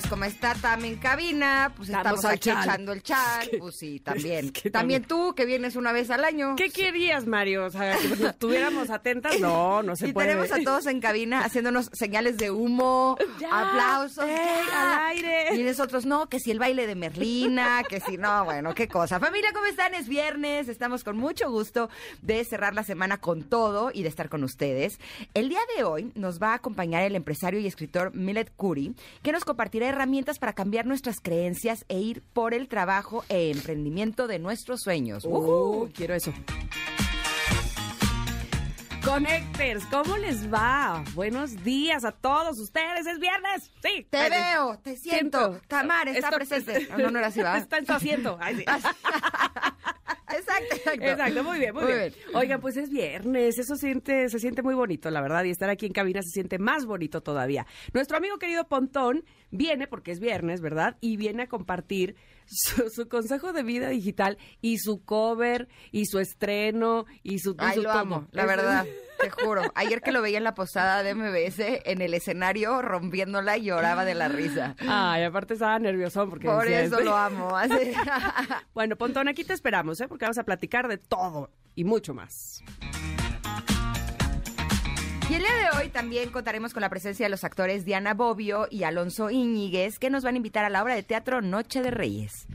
pues como está Tam en cabina, pues Estamos estamos, al aquí chan. echando el chan. Es que- pues sí, también. es que también también- tú, que vienes una vez al año. ¿Qué querías, Mario? O sea, que nos estuviéramos atentas. No, no se y puede. tenemos a todos en cabina haciéndonos señales de humo, Ya, aplausos. ey, ya. al aire. Y nosotros, no, que si el baile de Merlina, que si no, bueno, qué cosa. Familia, ¿cómo están? Es viernes, estamos con mucho gusto de cerrar la semana con todo y de estar con ustedes. El día de hoy nos va a acompañar el empresario y escritor Millet Curry, que nos compartirá herramientas para cambiar nuestras creencias e ir por el trabajo e emprendimiento de nuestros sueños. Uh, quiero eso. Connectors, ¿cómo les va? Buenos días a todos ustedes. Es viernes. Sí. Te Ay, veo, te siento. Tamar está, presente. No, no era así, ¿va? Está en su asiento. Ay, sí. Exacto, exacto. Exacto, muy bien, muy, bien. Oigan, pues es viernes, eso siente, se siente muy bonito, la verdad, y estar aquí en cabina se siente más bonito todavía. Nuestro amigo querido Pontón viene, porque es viernes, ¿verdad? Y viene a compartir su, su consejo de vida digital y su cover y su estreno y su, y Ay, su lo todo. amo, la verdad, te juro. Ayer que lo veía en la posada de MBS, en el escenario, rompiéndola, y lloraba de la risa. Ay, aparte estaba nerviosón porque Por decía, eso este- lo amo. así. Bueno, Pontón, aquí te esperamos, ¿eh? Porque vamos a platicar de todo y mucho más. Y el día de hoy también contaremos con la presencia de los actores Diana Bobbio y Alonso Íñiguez, que nos van a invitar a la obra de teatro Noche de Reyes.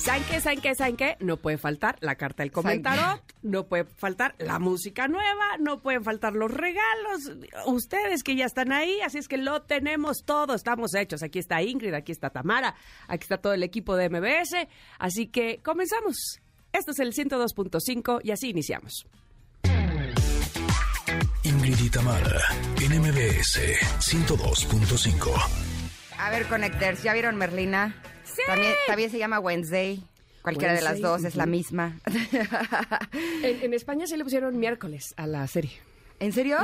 ¿Saben qué? ¿Saben qué? ¿Saben qué? No puede faltar la carta del comentario, no puede faltar la música nueva, no pueden faltar los regalos. Ustedes que ya están ahí, así es que lo tenemos todo, estamos hechos. Aquí está Ingrid, aquí está Tamara, aquí está todo el equipo de MBS. Así que comenzamos. Esto es el 102.5 y así iniciamos. Ingrid y Tamara, en MBS 102.5. A ver, Connectors, ¿ya vieron Merlina? Sí. También, también se llama Wednesday. Cualquiera de las dos es la misma. En, en España se le pusieron miércoles a la serie. ¿En serio?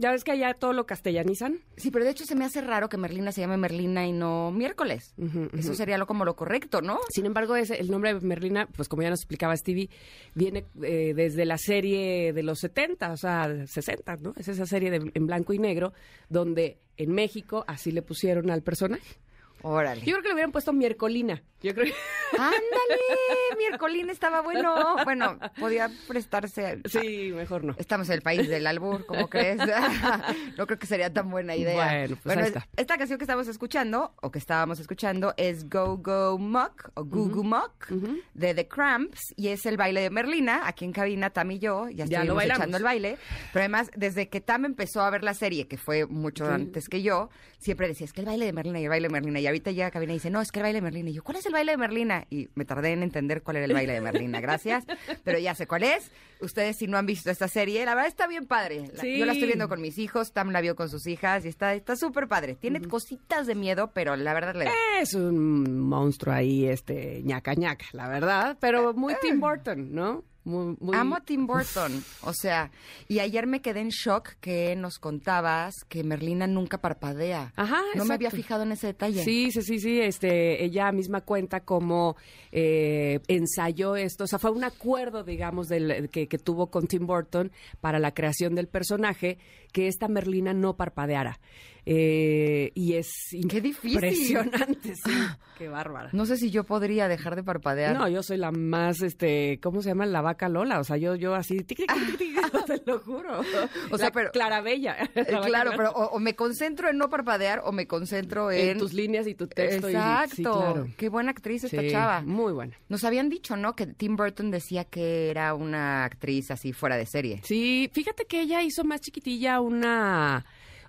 Ya ves que allá todo lo castellanizan. Sí, pero de hecho se me hace raro que Merlina se llame Merlina y no miércoles. Eso sería lo como lo correcto, ¿no? Sin embargo, ese, el nombre de Merlina, pues como ya nos explicaba Stevie, viene eh, desde la serie de los 70, o sea, 60, ¿no? Es esa serie de- en blanco y negro, donde en México así le pusieron al personaje. Órale. Yo creo que le hubieran puesto Miercolina. Yo creo que... Ándale, miércolín estaba bueno. Bueno, podía prestarse. Sí, mejor no. Estamos en el país del albur, ¿cómo crees? no creo que sería tan buena idea. Bueno, pues ahí está. Esta canción que estamos escuchando, o que estábamos escuchando, es Go Go Muck, o Goo Goo Muck, ujú. de The Cramps, y es el baile de Merlina. Aquí en cabina, Tam y yo, ya Ya estuvimos echando el baile. Pero además, desde que Tam empezó a ver la serie, que fue mucho Sí. antes que yo, siempre decía, es que el baile de Merlina y el baile de Merlina. Y ahorita llega a cabina y dice, no, es que el baile de Merlina. Y yo, ¿cuál es el baile de Merlina? Y me tardé en entender cuál era el baile de Merlina, gracias. Pero ya sé cuál es. Ustedes, si no han visto esta serie, la verdad está bien padre. La- Sí. Yo la estoy viendo con mis hijos, Tam la vio con sus hijas y está está súper padre. Tiene cositas de miedo, pero la verdad le. Es un monstruo ahí, este, ñaca ñaca, la verdad, pero muy Tim Burton, ¿no? Muy, muy- Amo a Tim Burton, o sea, y ayer me quedé en shock que nos contabas que Merlina nunca parpadea. Ajá, No me había fijado en ese detalle. Sí, sí, sí, sí. Este, ella misma cuenta cómo eh, ensayó esto. O sea, fue un acuerdo, digamos, del, que, que tuvo con Tim Burton para la creación del personaje, que esta Merlina no parpadeara. Eh, y es Qué difícil. impresionante, sí. Qué bárbara. No sé si yo podría dejar de parpadear. No, yo soy la más, este, ¿cómo se llama? La vaca Lola. O sea, yo, yo así, tic, te lo juro. O sea, La pero- Clara Bella. Eh, La claro, pero o, o me concentro en no parpadear o me concentro en... en tus líneas y tu texto. y- Exacto. sí, claro. Qué buena actriz esta Sí, chava. Muy buena. Nos habían dicho, ¿no? Que Tim Burton decía que era una actriz así fuera de serie. Sí, fíjate que ella hizo más chiquitilla una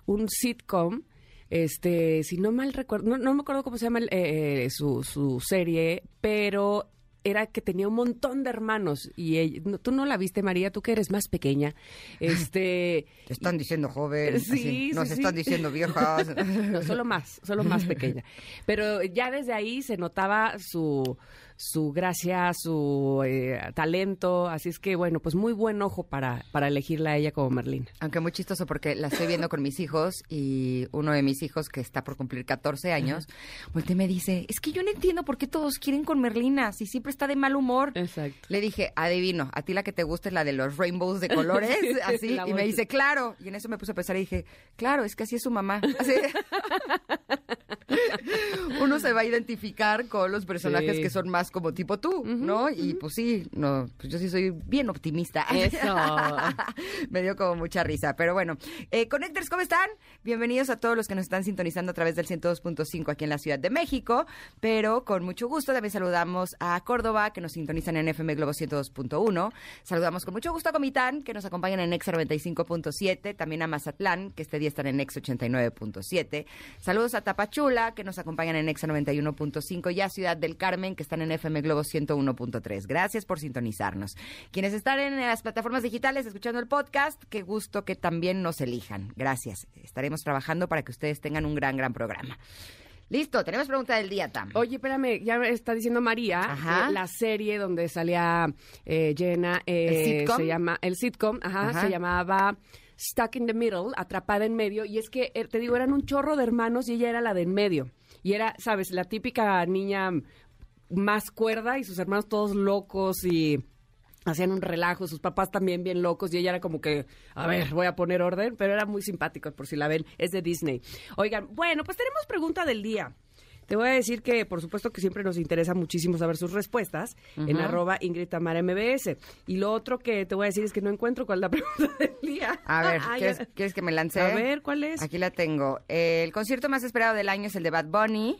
un sitcom. Este, si no mal recuerdo, no, no me acuerdo cómo se llama el, eh, eh, su, su serie, pero era que tenía un montón de hermanos y ella- no, tú no la viste, María, tú que eres más pequeña. Este, Te están diciendo joven, Sí, así, sí, nos sí. están diciendo viejas. no, solo más, solo más pequeña. Pero ya desde ahí se notaba su, su gracia, su eh, talento. Así es que, bueno, pues muy buen ojo para, para elegirla a ella como Merlín. Aunque muy chistoso porque la estoy viendo con mis hijos y uno de mis hijos que está por cumplir 14 años, voltea y me dice, es que yo no entiendo por qué todos quieren con Merlina, si siempre está de mal humor. Exacto. Le dije, adivino, a ti la que te gusta es la de los rainbows de colores, así, La y me dice, claro, y en eso me puse a pensar y dije, claro, es que así es su mamá. Así. Uno se va a identificar con los personajes Sí. que son más como tipo tú, ¿no? Y pues sí, no, pues yo sí soy bien optimista. Eso. Me dio como mucha risa. Pero bueno, eh, Connectors, ¿cómo están? Bienvenidos a todos los que nos están sintonizando a través del 102.5 aquí en la Ciudad de México. Pero con mucho gusto también saludamos a Córdoba, que nos sintonizan en FM Globo 102.1. Saludamos con mucho gusto a Comitán, que nos acompañan en Ex 95.7. También a Mazatlán, que este día están en Ex 89.7. Saludos a Tapachula, que nos acompañan en Ex 91.5. Y a Ciudad del Carmen, que están en FM Globo 101.3. Gracias por sintonizarnos. Quienes están en las plataformas digitales escuchando el podcast, qué gusto que también nos elijan. Gracias. Estaremos trabajando para que ustedes tengan un gran, gran programa. Listo, tenemos pregunta del día, Tam. Oye, espérame, ya me está diciendo María, Ajá. eh, la serie donde salía eh, Jenna, eh, ¿El sitcom? se llama, el sitcom, ajá, Ajá. se llamaba Stuck in the Middle, atrapada en medio, y es que, eh, te digo, eran un chorro de hermanos y ella era la de en medio. Y era, sabes, la típica niña más cuerda y sus hermanos todos locos y hacían un relajo, sus papás también bien locos y ella era como que, a ver, voy a poner orden, pero era muy simpático por si la ven, es de Disney. Oigan, bueno, pues tenemos pregunta del día. Te voy a decir que, por supuesto, que siempre nos interesa muchísimo saber sus respuestas en arroba Ingrid Tamara MBS. Y lo otro que te voy a decir es que no encuentro cuál es la pregunta del día. A ver, Ah, ¿quieres, ya. quieres que me lance? A ver, ¿cuál es? Aquí la tengo. El concierto más esperado del año es el de Bad Bunny.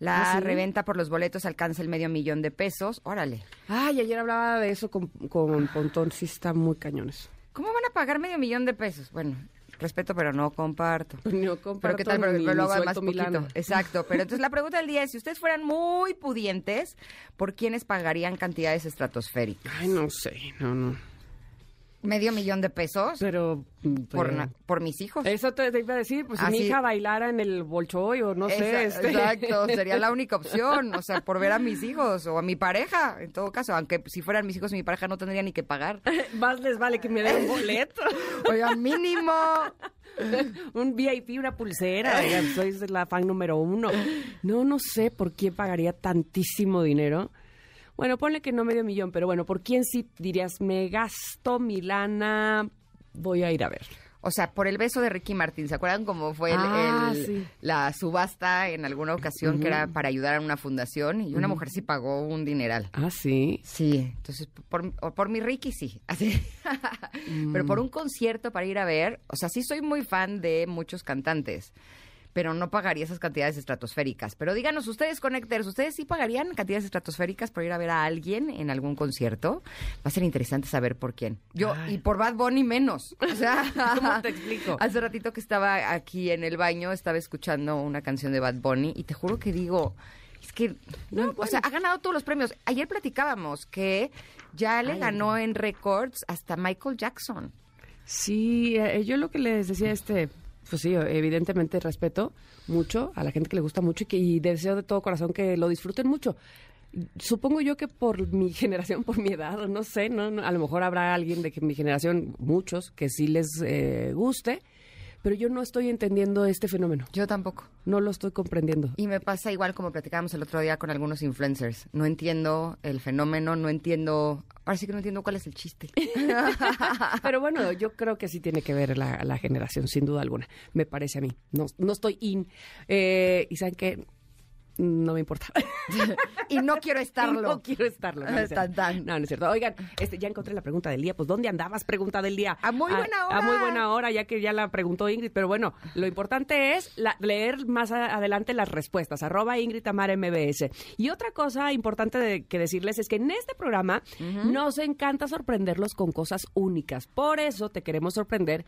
La ¿Ah, sí? reventa por los boletos alcanza el medio millón de pesos. Órale. Ay, ayer hablaba de eso con, con Pontón, sí está muy cañones. ¿Cómo van a pagar medio millón de pesos? Bueno, respeto, pero no comparto. No Pero comparto qué tal, pero, pero hago más poquito. Exacto. Pero entonces la pregunta del día es, si ustedes fueran muy pudientes, ¿por quiénes pagarían cantidades estratosféricas? Ay, no sé, no, no. ¿Medio millón de pesos? Pero... por, na- por mis hijos. Eso te, te iba a decir, pues si mi hija bailara en el Bolshoi o no sé. Este- Exacto, sería la única opción, o sea, por ver a mis hijos o a mi pareja, en todo caso, aunque si fueran mis hijos, mi pareja no tendría ni que pagar. Más les vale que me den un boleto. Oiga, mínimo. un VIP, una pulsera. Soy la fan número uno. No, no sé por quién pagaría tantísimo dinero. Bueno, ponle que no medio millón, pero bueno, ¿por quién sí dirías, me gasto mi lana, voy a ir a ver? O sea, por el beso de Ricky Martin, ¿se acuerdan cómo fue el- Ah, el- sí. la subasta en alguna ocasión que era para ayudar a una fundación y una mujer sí pagó un dineral? Ah, sí. Sí, entonces por, por mi Ricky sí, así. Pero por un concierto para ir a ver, o sea, sí soy muy fan de muchos cantantes, pero no pagaría esas cantidades estratosféricas. Pero díganos, ustedes, Connectors, ¿ustedes sí pagarían cantidades estratosféricas por ir a ver a alguien en algún concierto? Va a ser interesante saber por quién. Yo, Ay. y por Bad Bunny menos. O sea, ¿Cómo te explico? Hace ratito que estaba aquí en el baño, estaba escuchando una canción de Bad Bunny y te juro que digo, es que, no, o sea, ha ganado todos los premios. Ayer platicábamos que ya le Ay. ganó en récords hasta Michael Jackson. Sí, eh, yo lo que les decía este, pues sí, evidentemente respeto mucho a la gente que le gusta mucho y, que, y deseo de todo corazón que lo disfruten mucho. Supongo yo que por mi generación, por mi edad, no sé, No, a lo mejor habrá alguien de que mi generación, muchos, que sí les eh, guste, pero yo no estoy entendiendo este fenómeno, Yo tampoco. no lo estoy comprendiendo. Y me pasa igual como platicábamos el otro día con algunos influencers. No entiendo el fenómeno, no entiendo, ahora sí que no entiendo cuál es el chiste. Pero bueno, yo creo que sí tiene que ver la, la generación, sin duda alguna. Me parece a mí. No, no estoy in. Eh, y saben que no me importa. y no quiero estarlo. No quiero estarlo. No, no es Tan. No, no es cierto. Oigan, este, ya encontré la pregunta del día. Pues, ¿dónde andabas? Pregunta del día. A muy buena hora. A, muy buena hora, ya que ya la preguntó Ingrid. Pero bueno, lo importante es la- leer más a- adelante las respuestas. Arroba Ingrid Tamara MBS. Y otra cosa importante de- que decirles es que en este programa nos encanta sorprenderlos con cosas únicas. Por eso te queremos sorprender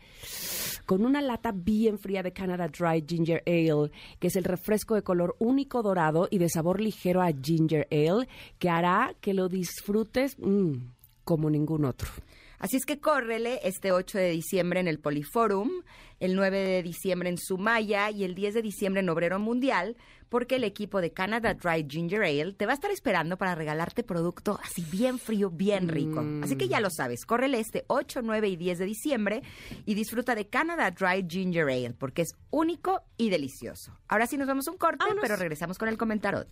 con una lata bien fría de Canada Dry Ginger Ale, que es el refresco de color único dorado y de sabor ligero a ginger ale que hará que lo disfrutes mm, como ningún otro. Así es que córrele este 8 de diciembre en el Poliforum, el 9 de diciembre en Sumaya y el 10 de diciembre en Obrero Mundial, porque el equipo de Canada Dry Ginger Ale te va a estar esperando para regalarte producto así bien frío, bien rico. Así que ya lo sabes, córrele este 8, 9 y 10 de diciembre y disfruta de Canada Dry Ginger Ale, porque es único y delicioso. Ahora sí nos vamos a un corte, Vámonos. pero regresamos con el comentario.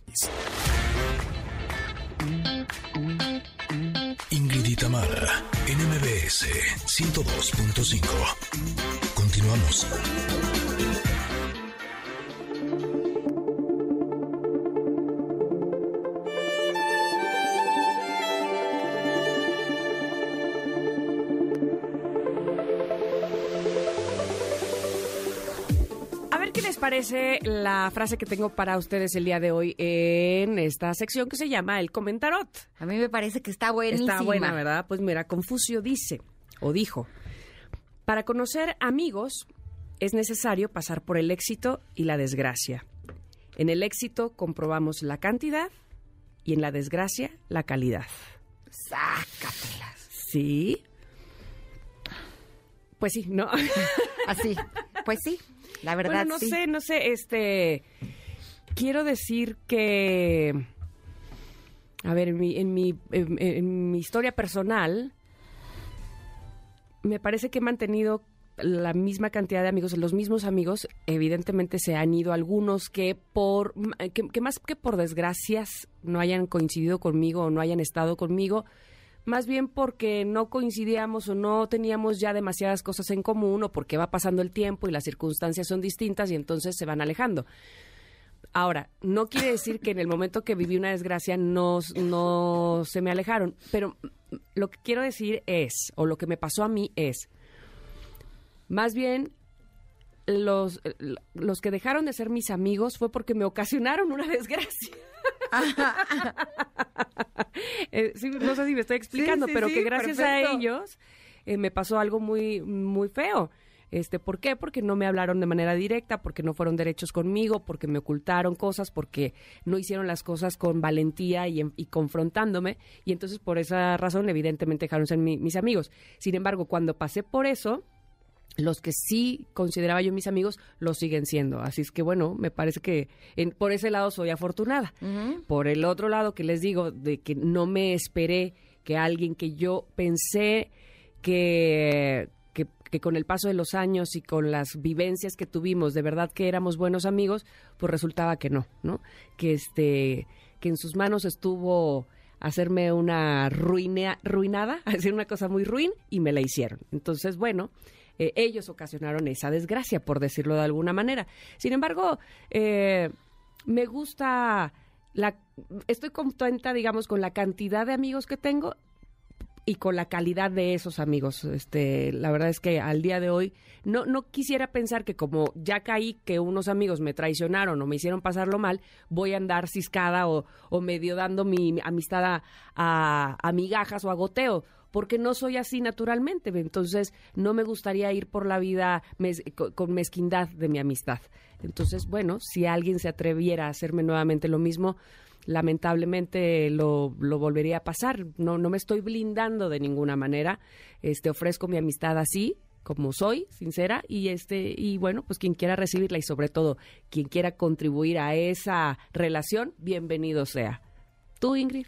Ingrid y Tamara, NMBS 102.5. Continuamos. Parece la frase que tengo para ustedes el día de hoy en esta sección que se llama el comentarot. A mí me parece que está buenísima. Está buena, ¿verdad? Pues mira, Confucio dice, o dijo, para conocer amigos es necesario pasar por el éxito y la desgracia. En el éxito comprobamos la cantidad y en la desgracia la calidad. Sácatelas. ¿Sí? Pues sí, ¿no? Así. Pues sí, la verdad bueno, no sí. sé, no sé, este... Quiero decir que... A ver, en mi, en mi, en- en mi historia personal, me parece que he mantenido la misma cantidad de amigos, los mismos amigos, evidentemente se han ido algunos que por que, que más que por desgracias no hayan coincidido conmigo o no hayan estado conmigo, más bien porque no coincidíamos o no teníamos ya demasiadas cosas en común o porque va pasando el tiempo y las circunstancias son distintas y entonces se van alejando. Ahora, no quiere decir que en el momento que viví una desgracia no, no se me alejaron, pero lo que quiero decir es, o lo que me pasó a mí es, más bien los, los que dejaron de ser mis amigos fue porque me ocasionaron una desgracia. Eh, sí, no sé si me estoy explicando, sí, pero que gracias perfecto. a ellos eh, me pasó algo muy, muy feo. Este, ¿Por qué? Porque no me hablaron de manera directa, porque no fueron derechos conmigo, porque me ocultaron cosas, porque no hicieron las cosas con valentía y, y confrontándome. Y entonces por esa razón evidentemente dejaron ser mi- mis amigos. Sin embargo, cuando pasé por eso, los que sí consideraba yo mis amigos lo siguen siendo. Así es que bueno, me parece que en- por ese lado soy afortunada. Por el otro lado que les digo de que no me esperé que alguien que yo pensé que, que, que con el paso de los años y con las vivencias que tuvimos, de verdad que éramos buenos amigos, pues resultaba que no, ¿no? Que este, que en sus manos estuvo hacerme una ruina, ruinada, hacer una cosa muy ruin y me la hicieron. Entonces, bueno, eh, ellos ocasionaron esa desgracia, por decirlo de alguna manera. Sin embargo, eh, me gusta la estoy contenta digamos con la cantidad de amigos que tengo y con la calidad de esos amigos. Este, la verdad es que al día de hoy no, no quisiera pensar que como ya caí que unos amigos me traicionaron o me hicieron pasarlo mal, voy a andar ciscada o, o medio dando mi amistad a, a, a migajas o a goteo. Porque no soy así naturalmente, entonces no me gustaría ir por la vida con mezquindad de mi amistad. Entonces, bueno, si alguien se atreviera a hacerme nuevamente lo mismo, lamentablemente lo, lo volvería a pasar. No, no me estoy blindando de ninguna manera. Este, ofrezco mi amistad así, como soy, sincera, y este, y bueno, pues quien quiera recibirla y sobre todo quien quiera contribuir a esa relación, bienvenido sea. ¿Tú, Ingrid?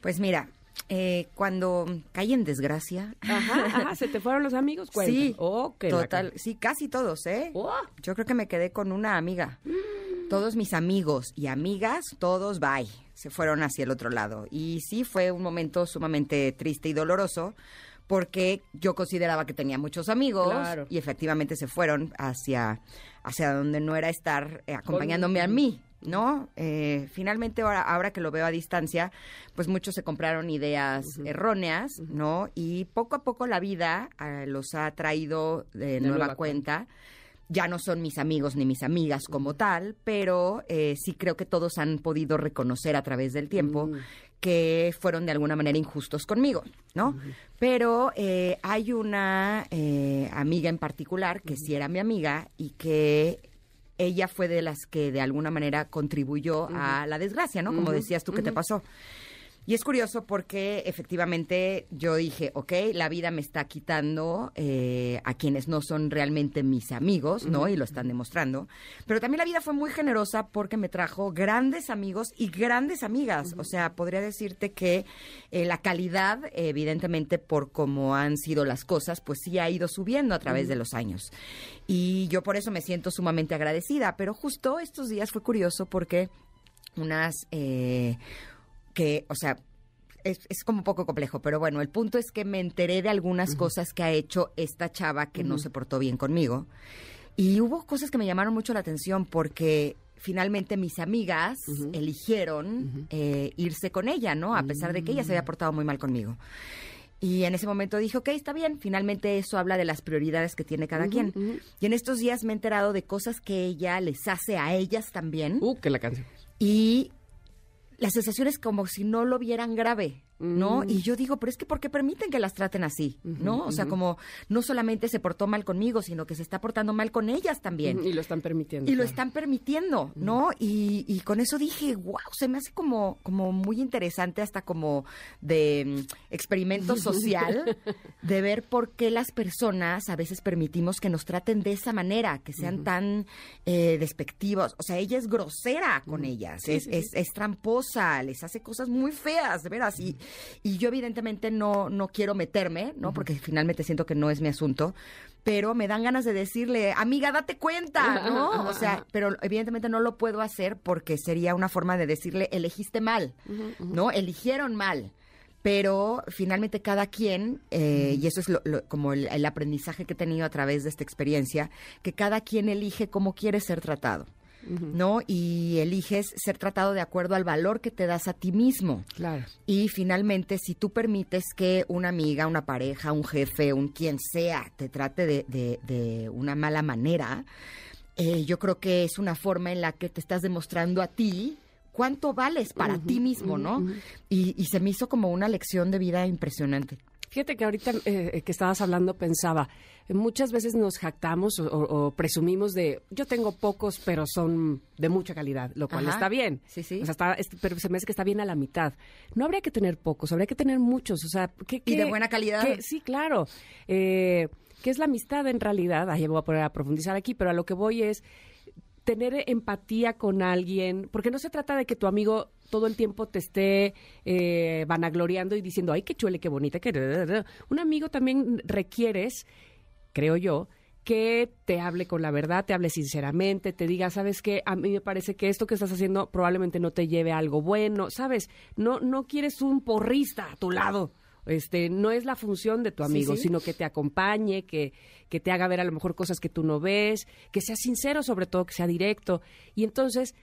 Pues mira, eh, cuando caí en desgracia. Ajá, ajá, ¿se te fueron los amigos? Sí, Oh, total, sí, casi todos, ¿eh? Oh. Yo creo que me quedé con una amiga. Todos mis amigos y amigas, todos bye, se fueron hacia el otro lado. Y sí fue un momento sumamente triste y doloroso porque yo consideraba que tenía muchos amigos Claro. y efectivamente se fueron hacia, hacia donde no era estar eh, acompañándome a mí. ¿No? Eh, finalmente, ahora, ahora que lo veo a distancia, pues muchos se compraron ideas erróneas, ¿no? Y poco a poco la vida eh, los ha traído de, nueva, nueva cuenta. Ya no son mis amigos ni mis amigas como tal, pero eh, sí creo que todos han podido reconocer a través del tiempo que fueron de alguna manera injustos conmigo, ¿no? Pero eh, hay una eh, amiga en particular que sí era mi amiga y que ella fue de las que de alguna manera contribuyó a la desgracia, ¿no? Como decías tú que te pasó. Y es curioso porque efectivamente yo dije, ok, la vida me está quitando eh, a quienes no son realmente mis amigos, ¿no? Y lo están demostrando. Pero también la vida fue muy generosa porque me trajo grandes amigos y grandes amigas. O sea, podría decirte que eh, la calidad, evidentemente por cómo han sido las cosas, pues sí ha ido subiendo a través de los años. Y yo por eso me siento sumamente agradecida. Pero justo estos días fue curioso porque unas... Eh, que, o sea, es, es, como un poco complejo, pero bueno, el punto es que me enteré de algunas cosas que ha hecho esta chava que no se portó bien conmigo. Y hubo cosas que me llamaron mucho la atención porque finalmente mis amigas eligieron eh, irse con ella, ¿no? A pesar de que ella se había portado muy mal conmigo. Y en ese momento dije, ok, está bien, finalmente eso habla de las prioridades que tiene cada quien. Y en estos días me he enterado de cosas que ella les hace a ellas también. Uh, que la canción. Y la sensación es como si no lo vieran grave. ¿No? Mm. Y yo digo, pero es que ¿por qué permiten que las traten así? ¿No? O sea, como no solamente se portó mal conmigo, sino que se está portando mal con ellas también. Y lo están permitiendo. Y lo están permitiendo, ¿no? Y, y con eso dije, wow, se me hace como, como muy interesante, hasta como de mm, experimento social, de ver por qué las personas a veces permitimos que nos traten de esa manera, que sean tan eh, despectivos. O sea, ella es grosera con ellas, es, es, es tramposa, les hace cosas muy feas, de veras. Y, y yo evidentemente no, no quiero meterme, ¿no? Porque finalmente siento que no es mi asunto, pero me dan ganas de decirle, amiga, date cuenta, ¿no? O sea, pero evidentemente no lo puedo hacer porque sería una forma de decirle, elegiste mal, ¿no? Eligieron mal. Pero finalmente cada quien, eh, y eso es lo, lo- como el, el aprendizaje que he tenido a través de esta experiencia, que cada quien elige cómo quiere ser tratado. ¿No? Y eliges ser tratado de acuerdo al valor que te das a ti mismo. Claro. Y finalmente, si tú permites que una amiga, una pareja, un jefe, un quien sea, te trate de, de- de una mala manera, eh, yo creo que es una forma en la que te estás demostrando a ti cuánto vales para ti mismo, ¿no? y, y se me hizo como una lección de vida impresionante. Fíjate que ahorita eh, que estabas hablando pensaba, eh, muchas veces nos jactamos o, o- presumimos de, yo tengo pocos, pero son de mucha calidad, lo cual Ajá. está bien. Sí, sí. O sea, está- es- pero se me hace que está bien a la mitad. No habría que tener pocos, habría que tener muchos. O sea, ¿qué, Y de buena calidad. qué- sí, claro. Eh, ¿Qué es la amistad en realidad? Ahí voy a poner a profundizar aquí, pero a lo que voy es tener empatía con alguien, porque no se trata de que tu amigo todo el tiempo te esté eh, vanagloriando y diciendo, ay, qué chuele, qué bonita, que... Un amigo también requieres, creo yo, que te hable con la verdad, te hable sinceramente, te diga, sabes qué, a mí me parece que esto que estás haciendo probablemente no te lleve a algo bueno, sabes, no, no quieres un porrista a tu lado. Este, no es la función de tu amigo, sí. sino que te acompañe, que, que te haga ver a lo mejor cosas que tú no ves, que sea sincero sobre todo, que sea directo. Y entonces,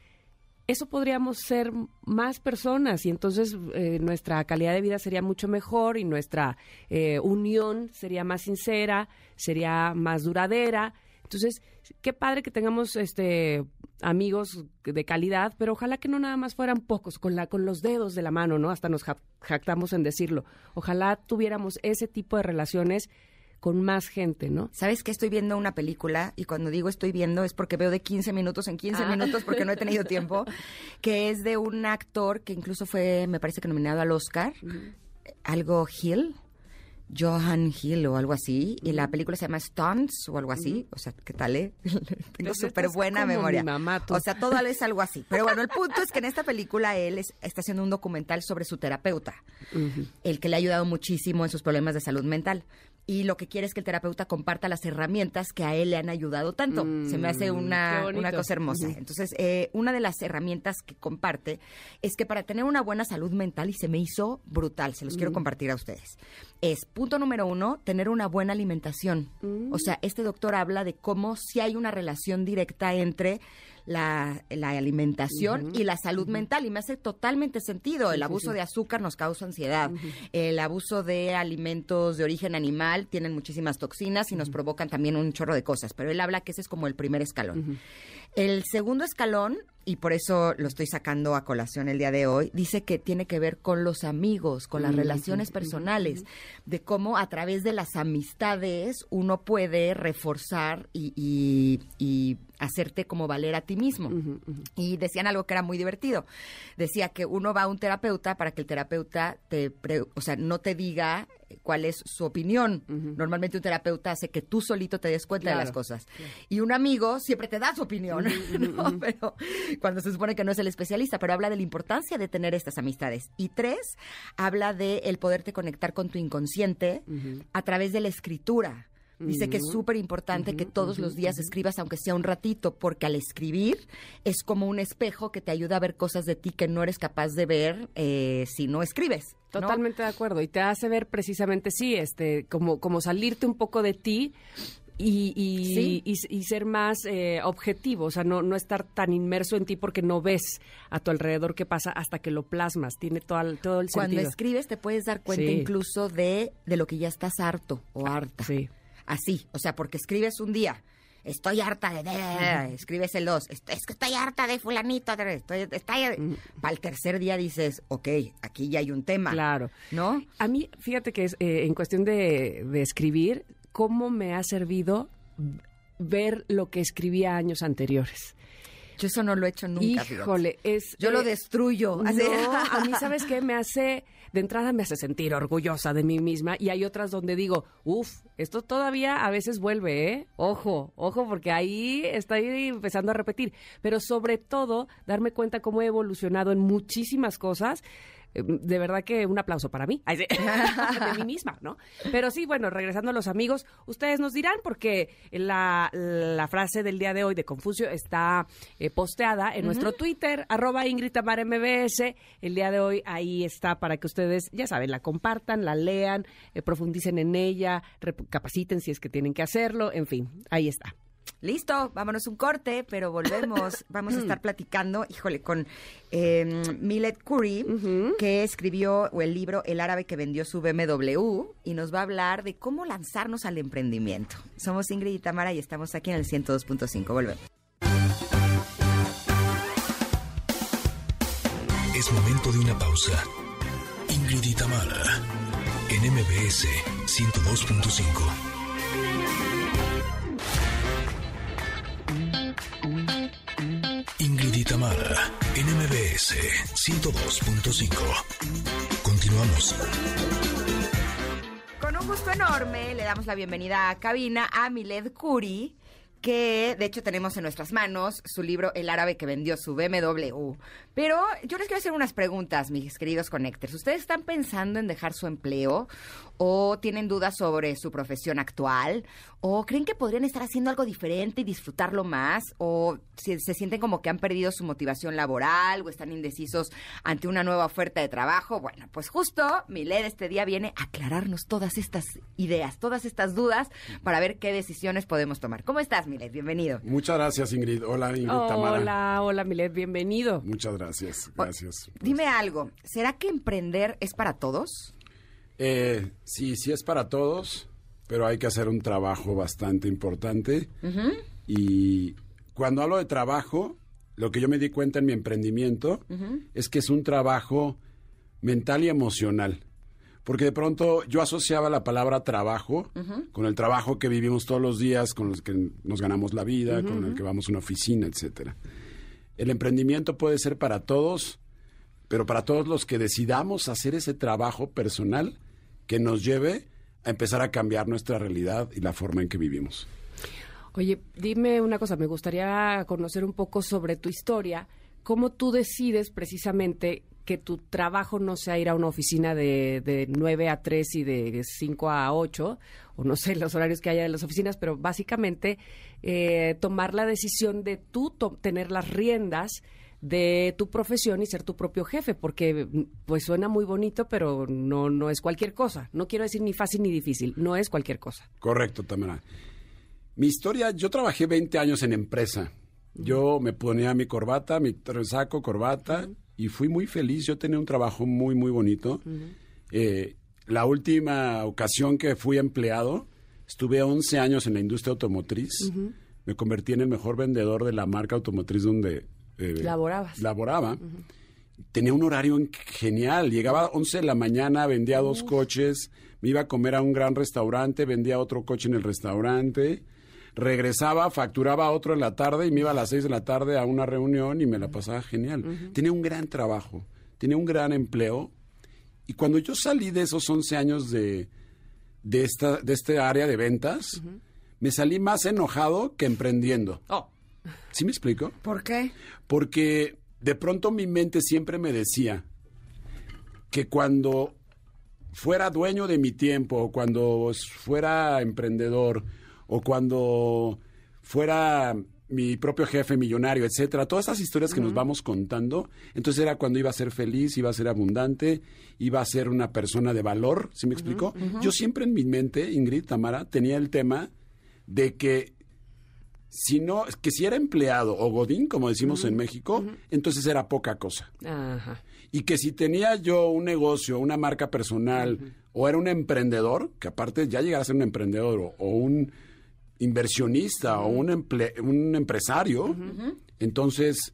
eso podríamos ser más personas y entonces eh, nuestra calidad de vida sería mucho mejor y nuestra eh, unión sería más sincera, sería más duradera. Entonces, qué padre que tengamos este amigos de calidad, pero ojalá que no nada más fueran pocos, con la con los dedos de la mano, ¿no? Hasta nos ja- jactamos en decirlo. Ojalá tuviéramos ese tipo de relaciones con más gente, ¿no? ¿Sabes que estoy viendo una película? Y cuando digo estoy viendo es porque veo de 15 minutos en 15 Ah. minutos porque no he tenido tiempo, que es de un actor que incluso fue, me parece que nominado al Oscar, algo Hill. Johan Hill o algo así, y la película se llama Stunts o algo así, o sea, ¿qué tal, eh? Tengo Pues súper buena memoria. O sea, todo es algo así. Pero bueno, el punto es que en esta película él es- está haciendo un documental sobre su terapeuta el que le ha ayudado muchísimo en sus problemas de salud mental. Y lo que quiere es que el terapeuta comparta las herramientas que a él le han ayudado tanto. Se me hace qué una, una cosa hermosa. Entonces, eh, una de las herramientas que comparte es que para tener una buena salud mental, y se me hizo brutal, se los quiero compartir a ustedes, es, punto número uno, tener una buena alimentación. O sea, este doctor habla de cómo si hay una relación directa entre la, la alimentación y la salud mental, y me hace totalmente sentido. El abuso de azúcar nos causa ansiedad. El abuso de alimentos de origen animal tienen muchísimas toxinas y nos provocan también un chorro de cosas, pero él habla que ese es como el primer escalón. El segundo escalón y por eso lo estoy sacando a colación el día de hoy, dice que tiene que ver con los amigos, con las relaciones personales, de cómo a través de las amistades uno puede reforzar y, y, hacerte como valer a ti mismo. Y decían algo que era muy divertido. Decía que uno va a un terapeuta para que el terapeuta te, o sea, no te diga cuál es su opinión. Normalmente un terapeuta hace que tú solito te des cuenta de las cosas. Y un amigo siempre te da su opinión, Pero cuando se supone que no es el especialista, pero habla de la importancia de tener estas amistades. Y tres, habla de el poderte conectar con tu inconsciente a través de la escritura. Dice que es súper importante que todos los días escribas, aunque sea un ratito, porque al escribir es como un espejo que te ayuda a ver cosas de ti que no eres capaz de ver eh, si no escribes. Totalmente de acuerdo. Y te hace ver precisamente, sí, este, como, como salirte un poco de ti y, y, ser más eh, objetivo, o sea, no, no estar tan inmerso en ti porque no ves a tu alrededor qué pasa hasta que lo plasmas, tiene todo, el, todo el sentido. Cuando escribes te puedes dar cuenta incluso de, de lo que ya estás harto o harta. Sí. Así, o sea, porque escribes un día, estoy harta de, escribes el dos, es que estoy harta de fulanito, estoy, para el tercer día dices, ok, aquí ya hay un tema. Claro. ¿No? A mí, fíjate que es eh, en cuestión de, de escribir, cómo me ha servido ver lo que escribía años anteriores. Yo eso no lo he hecho nunca. Híjole, es... Yo lo destruyo. a mí, ¿sabes qué? Me hace... De entrada me hace sentir orgullosa de mí misma y hay otras donde digo, uff, esto todavía a veces vuelve, ¿eh? Ojo, ojo, porque ahí estoy empezando a repetir. Pero sobre todo, darme cuenta cómo he evolucionado en muchísimas cosas de verdad que un aplauso para mí, de mí misma, ¿no? Pero sí, bueno, regresando a los amigos, ustedes nos dirán porque la, la frase del día de hoy de Confucio está eh, posteada en nuestro Twitter, arroba Ingrid MBS. El día de hoy ahí está para que ustedes, ya saben, la compartan, la lean, eh, profundicen en ella, capaciten si es que tienen que hacerlo, en fin, ahí está. Listo, vámonos un corte, pero volvemos. Vamos a estar platicando, híjole, con eh, Millet Curry, que escribió el libro El árabe que vendió su BMW y nos va a hablar de cómo lanzarnos al emprendimiento. Somos Ingrid y Tamara y estamos aquí en el 102.5. Volvemos. Es momento de una pausa. Ingrid y Tamara en MBS 102.5. Tamara en MBS 102.5. Continuamos. Con un gusto enorme le damos la bienvenida a cabina a Miled Curi que de hecho tenemos en nuestras manos su libro El árabe que vendió su BMW. Pero yo les quiero hacer unas preguntas, mis queridos connectors. ¿Ustedes están pensando en dejar su empleo o tienen dudas sobre su profesión actual o creen que podrían estar haciendo algo diferente y disfrutarlo más o se sienten como que han perdido su motivación laboral o están indecisos ante una nueva oferta de trabajo? Bueno, pues justo Miled este día viene a aclararnos todas estas ideas, todas estas dudas para ver qué decisiones podemos tomar. ¿Cómo estás, Milet, bienvenido. Muchas gracias, Ingrid. Hola, Ingrid Tamara. Hola, hola, Milet, bienvenido. Muchas gracias, gracias. dime algo, ¿será que emprender es para todos? Eh, sí, sí es para todos, pero hay que hacer un trabajo bastante importante. Y cuando hablo de trabajo, lo que yo me di cuenta en mi emprendimiento es que es un trabajo mental y emocional porque de pronto yo asociaba la palabra trabajo con el trabajo que vivimos todos los días, con los que nos ganamos la vida, con el que vamos a una oficina, etcétera. El emprendimiento puede ser para todos, pero para todos los que decidamos hacer ese trabajo personal que nos lleve a empezar a cambiar nuestra realidad y la forma en que vivimos. Oye, dime una cosa, me gustaría conocer un poco sobre tu historia, cómo tú decides precisamente que tu trabajo no sea ir a una oficina de, de 9 a 3 y de 5 a 8, o no sé los horarios que haya en las oficinas, pero básicamente eh, tomar la decisión de tú tener las riendas de tu profesión y ser tu propio jefe, porque pues suena muy bonito, pero no, no es cualquier cosa. No quiero decir ni fácil ni difícil, no es cualquier cosa. Correcto, Tamara. Mi historia, yo trabajé 20 años en empresa. Yo me ponía mi corbata, mi saco, corbata, y fui muy feliz. Yo tenía un trabajo muy, muy bonito. Eh, la última ocasión que fui empleado, estuve 11 años en la industria automotriz. me convertí en el mejor vendedor de la marca automotriz donde eh, Laborabas. laboraba. Tenía un horario en- genial. Llegaba a 11 de la mañana, vendía dos coches, me iba a comer a un gran restaurante, vendía otro coche en el restaurante, regresaba, facturaba otro en la tarde y me iba a las 6 de la tarde a una reunión y me la pasaba genial. Tenía un gran trabajo, tenía un gran empleo. Y cuando yo salí de esos 11 años de, de, esta, de este área de ventas, me salí más enojado que emprendiendo. Oh, ¿Sí me explico? ¿Por qué? Porque de pronto mi mente siempre me decía que cuando fuera dueño de mi tiempo, cuando fuera emprendedor, o cuando fuera mi propio jefe millonario, etcétera, todas esas historias que nos vamos contando, entonces era cuando iba a ser feliz, iba a ser abundante, iba a ser una persona de valor, ¿sí me explico? Yo siempre en mi mente, Ingrid, Tamara, tenía el tema de que si no, que si era empleado o godín, como decimos en México, entonces era poca cosa. ajá. Y que si tenía yo un negocio, una marca personal, o era un emprendedor, que aparte ya llegara a ser un emprendedor, o, o un inversionista, o un, emple- un empresario, entonces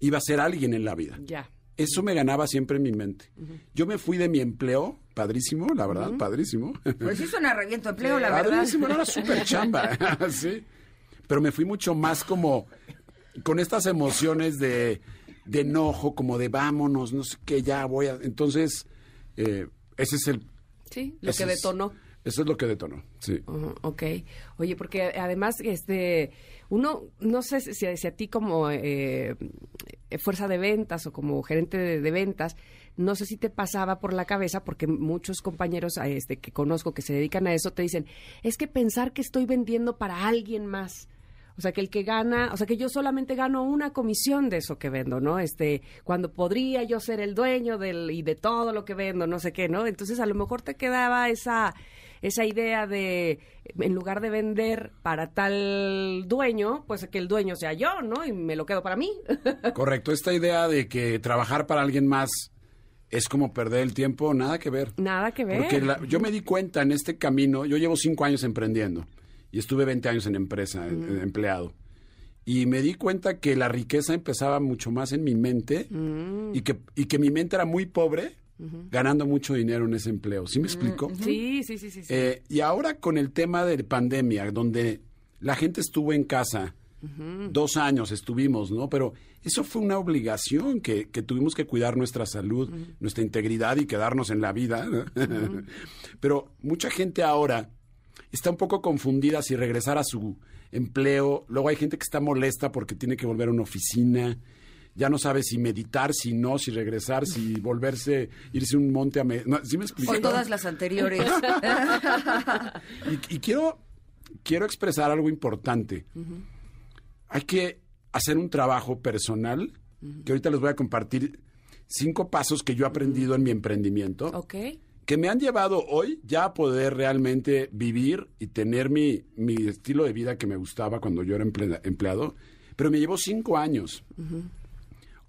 iba a ser alguien en la vida. Ya. Eso me ganaba siempre en mi mente. Yo me fui de mi empleo, padrísimo, la verdad, padrísimo. Pues sí suena reviento empleo, la verdad. Padrísimo, era súper chamba, sí. Pero me fui mucho más como con estas emociones de, de enojo, como de vámonos, no sé qué, ya voy a... Entonces, eh, ese es el... Sí, lo que es- detonó. Eso es lo que detonó, sí. Ujú, ok. Oye, porque además, este, uno, no sé si, si a ti como eh, fuerza de ventas o como gerente de, ventas, no sé si te pasaba por la cabeza, porque muchos compañeros este, que conozco que se dedican a eso te dicen, es que pensar que estoy vendiendo para alguien más. O sea, que el que gana, o sea, que yo solamente gano una comisión de eso que vendo, ¿no? Este, cuando podría yo ser el dueño del y de todo lo que vendo, no sé qué, ¿no? Entonces, a lo mejor te quedaba esa esa idea de en lugar de vender para tal dueño, pues que el dueño sea yo, ¿no? Y me lo quedo para mí. Correcto, esta idea de que trabajar para alguien más es como perder el tiempo, nada que ver. Nada que ver. Porque la- yo me di cuenta en este camino, yo llevo cinco años emprendiendo y estuve 20 años en empresa, en empleado. Y me di cuenta que la riqueza empezaba mucho más en mi mente Mm. y, que, y que mi mente era muy pobre ganando mucho dinero en ese empleo. ¿Sí me explico? Sí, sí, sí, sí. sí. Eh, y ahora con el tema de pandemia, donde la gente estuvo en casa, dos años estuvimos, ¿no? Pero eso fue una obligación que, que tuvimos que cuidar nuestra salud, nuestra integridad y quedarnos en la vida. ¿no? Pero mucha gente ahora está un poco confundida si regresar a su empleo. Luego hay gente que está molesta porque tiene que volver a una oficina. Ya no sabe si meditar, si no, si regresar, si volverse, irse un monte a... me- no, ¿Sí me explico? O todas las anteriores. Y, y quiero, quiero expresar algo importante. Hay que hacer un trabajo personal, que ahorita les voy a compartir cinco pasos que yo he aprendido en mi emprendimiento, ok. que me han llevado hoy ya a poder realmente vivir y tener mi, mi estilo de vida que me gustaba cuando yo era emple- empleado, pero me llevó cinco años.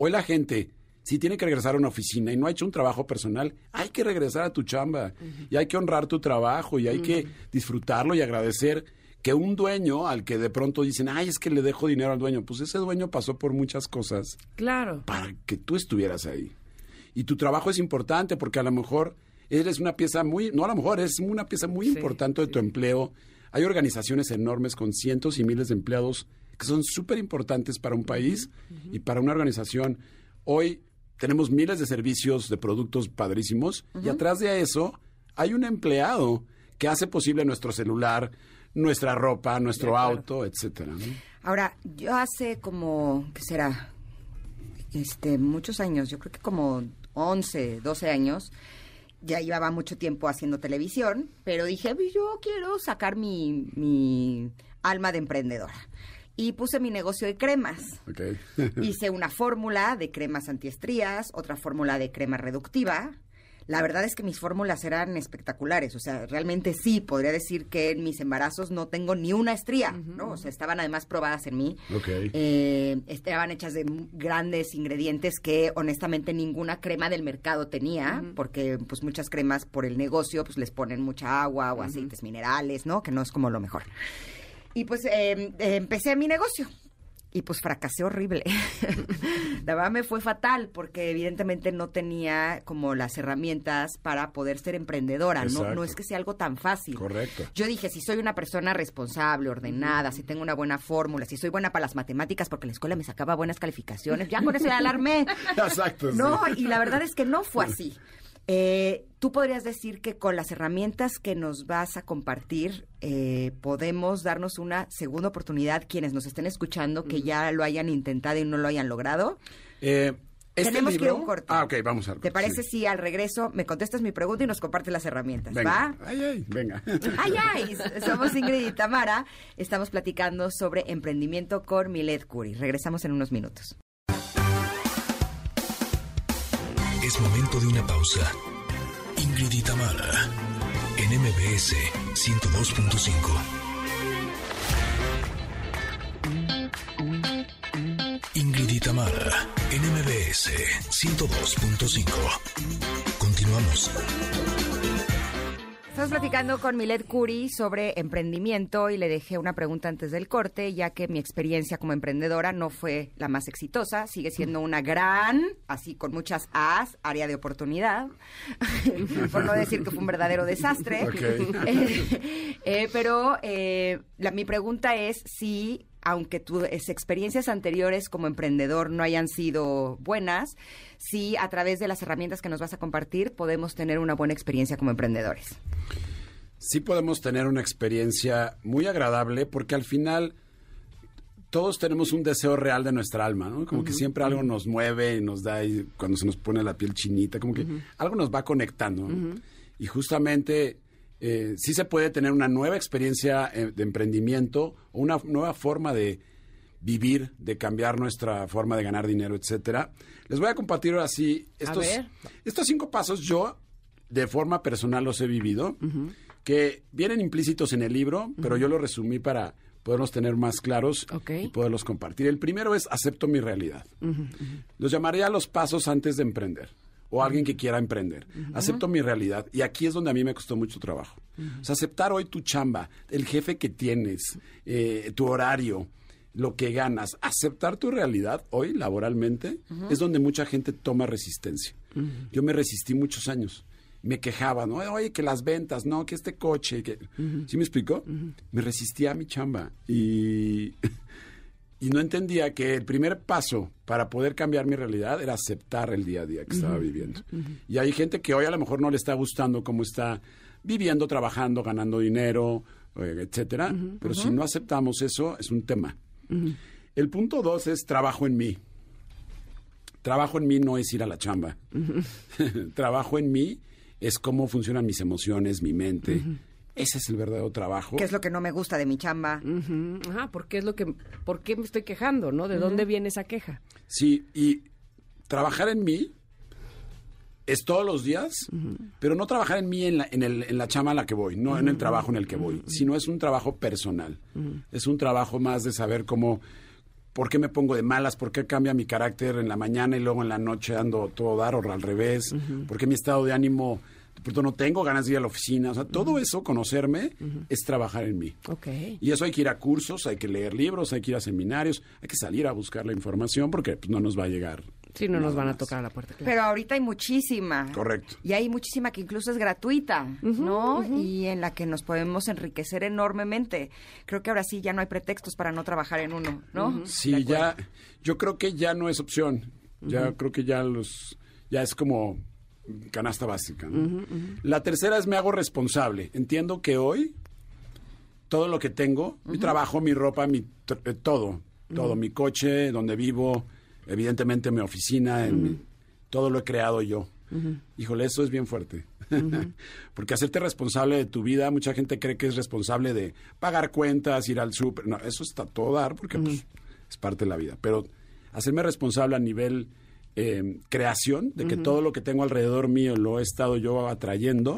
Hoy la gente, si tiene que regresar a una oficina y no ha hecho un trabajo personal, hay que regresar a tu chamba y hay que honrar tu trabajo y hay que disfrutarlo y agradecer que un dueño al que de pronto dicen, ay, es que le dejo dinero al dueño, pues ese dueño pasó por muchas cosas Claro. para que tú estuvieras ahí. Y tu trabajo es importante porque a lo mejor eres una pieza muy, no a lo mejor, es una pieza muy Sí, importante de tu empleo. Hay organizaciones enormes con cientos y miles de empleados que son súper importantes para un país y para una organización. Hoy tenemos miles de servicios, de productos padrísimos y atrás de eso hay un empleado que hace posible nuestro celular, nuestra ropa, nuestro auto, etcétera. ¿no? Ahora, yo hace como, ¿qué será? Este, muchos años, yo creo que como 11, 12 años, ya llevaba mucho tiempo haciendo televisión, pero dije, "Pues, yo quiero sacar mi, mi alma de emprendedora. Y puse mi negocio de cremas. Hice una fórmula de cremas antiestrías, otra fórmula de crema reductiva. La verdad es que mis fórmulas eran espectaculares. O sea, realmente sí, podría decir que en mis embarazos no tengo ni una estría, ¿no? O sea, estaban además probadas en mí. Eh, estaban hechas de grandes ingredientes que honestamente ninguna crema del mercado tenía, porque pues muchas cremas por el negocio pues les ponen mucha agua o aceites minerales, ¿no? Que no es como lo mejor. Y pues eh, empecé mi negocio. Y pues fracasé horrible. la verdad me fue fatal porque evidentemente no tenía como las herramientas para poder ser emprendedora. No, no es que sea algo tan fácil. Correcto. Yo dije, si soy una persona responsable, ordenada, si tengo una buena fórmula, si soy buena para las matemáticas, porque la escuela me sacaba buenas calificaciones, ya con eso ya alarmé. Exacto. sí. No, y la verdad es que no fue así. Eh, Tú podrías decir que con las herramientas que nos vas a compartir, eh, podemos darnos una segunda oportunidad quienes nos estén escuchando que ya lo hayan intentado y no lo hayan logrado. Eh, este Tenemos que ir a un corte. Ah, ok, vamos a ¿Te parece si al regreso me contestas mi pregunta y nos compartes las herramientas? Venga. ¿Va? Ay, ay, venga. ¡Ay, ay! Somos Ingrid y Tamara. Estamos platicando sobre emprendimiento con Milet Curi. Regresamos en unos minutos. Es momento de una pausa. Ingrid y Tamara, en MBS 102.5. Ingrid y Tamara, en MBS 102.5. Continuamos. Estamos platicando con Milet Curi sobre emprendimiento y le dejé una pregunta antes del corte, ya que mi experiencia como emprendedora no fue la más exitosa, sigue siendo una gran, así con muchas As, área de oportunidad, por no decir que fue un verdadero desastre. Eh, eh, pero eh, la- mi pregunta es si, aunque tus experiencias anteriores como emprendedor no hayan sido buenas, si a través de las herramientas que nos vas a compartir podemos tener una buena experiencia como emprendedores. sí podemos tener una experiencia muy agradable porque al final todos tenemos un deseo real de nuestra alma, ¿no? Como que siempre algo nos mueve y nos da y cuando se nos pone la piel chinita, como que algo nos va conectando. ¿no? Y justamente eh, sí se puede tener una nueva experiencia eh, de emprendimiento o una nueva forma de vivir, de cambiar nuestra forma de ganar dinero, etcétera. Les voy a compartir ahora sí estos, estos cinco pasos. Yo de forma personal los he vivido, que vienen implícitos en el libro, pero yo los resumí para poderlos tener más claros y poderlos compartir. El primero es acepto mi realidad. Los llamaría los pasos antes de emprender o alguien que quiera emprender. Acepto mi realidad y aquí es donde a mí me costó mucho trabajo. O sea, aceptar hoy tu chamba, el jefe que tienes, eh, tu horario, lo que ganas, aceptar tu realidad hoy laboralmente es donde mucha gente toma resistencia. Yo me resistí muchos años. Me quejaba, ¿no? Oye, que las ventas, no, que este coche, que... ¿Sí me explicó? Me resistía a mi chamba y... y no entendía que el primer paso para poder cambiar mi realidad era aceptar el día a día que estaba viviendo. Y hay gente que hoy a lo mejor no le está gustando cómo está viviendo, trabajando, ganando dinero, eh, etcétera. Pero si no aceptamos eso, es un tema. El punto dos es trabajo en mí. Trabajo en mí no es ir a la chamba. trabajo en mí es cómo funcionan mis emociones, mi mente. Ese es el verdadero trabajo. ¿Qué es lo que no me gusta de mi chamba? Ajá, ¿por qué es lo que, por qué me estoy quejando, no? ¿De dónde viene esa queja? Sí, y trabajar en mí es todos los días, pero no trabajar en mí en la, en el- en la chama a la que voy, no en el trabajo en el que voy, sino es un trabajo personal. Es un trabajo más de saber cómo, por qué me pongo de malas, por qué cambia mi carácter en la mañana y luego en la noche ando todo dar o al revés, por qué mi estado de ánimo, pronto no tengo ganas de ir a la oficina. O sea, todo eso, conocerme, es trabajar en mí. Ok. Y eso hay que ir a cursos, hay que leer libros, hay que ir a seminarios, hay que salir a buscar la información porque pues, no nos va a llegar. Sí, no nos van a tocar a la puerta. claro. Pero ahorita hay muchísima. Correcto. Y hay muchísima que incluso es gratuita, ¿no? Y en la que nos podemos enriquecer enormemente. Creo que ahora sí ya no hay pretextos para no trabajar en uno, ¿no? Sí, ya, yo creo que ya no es opción. Ya creo que ya los, ya es como canasta básica. ¿no? La tercera es me hago responsable. Entiendo que hoy todo lo que tengo, mi trabajo, mi ropa, mi eh, todo, todo, mi coche, donde vivo, evidentemente mi oficina, en mi- todo lo he creado yo. Híjole, eso es bien fuerte. Porque hacerte responsable de tu vida, mucha gente cree que es responsable de pagar cuentas, ir al súper. No, eso está todo dar porque pues, es parte de la vida. Pero hacerme responsable a nivel eh, creación, de que todo lo que tengo alrededor mío lo he estado yo atrayendo,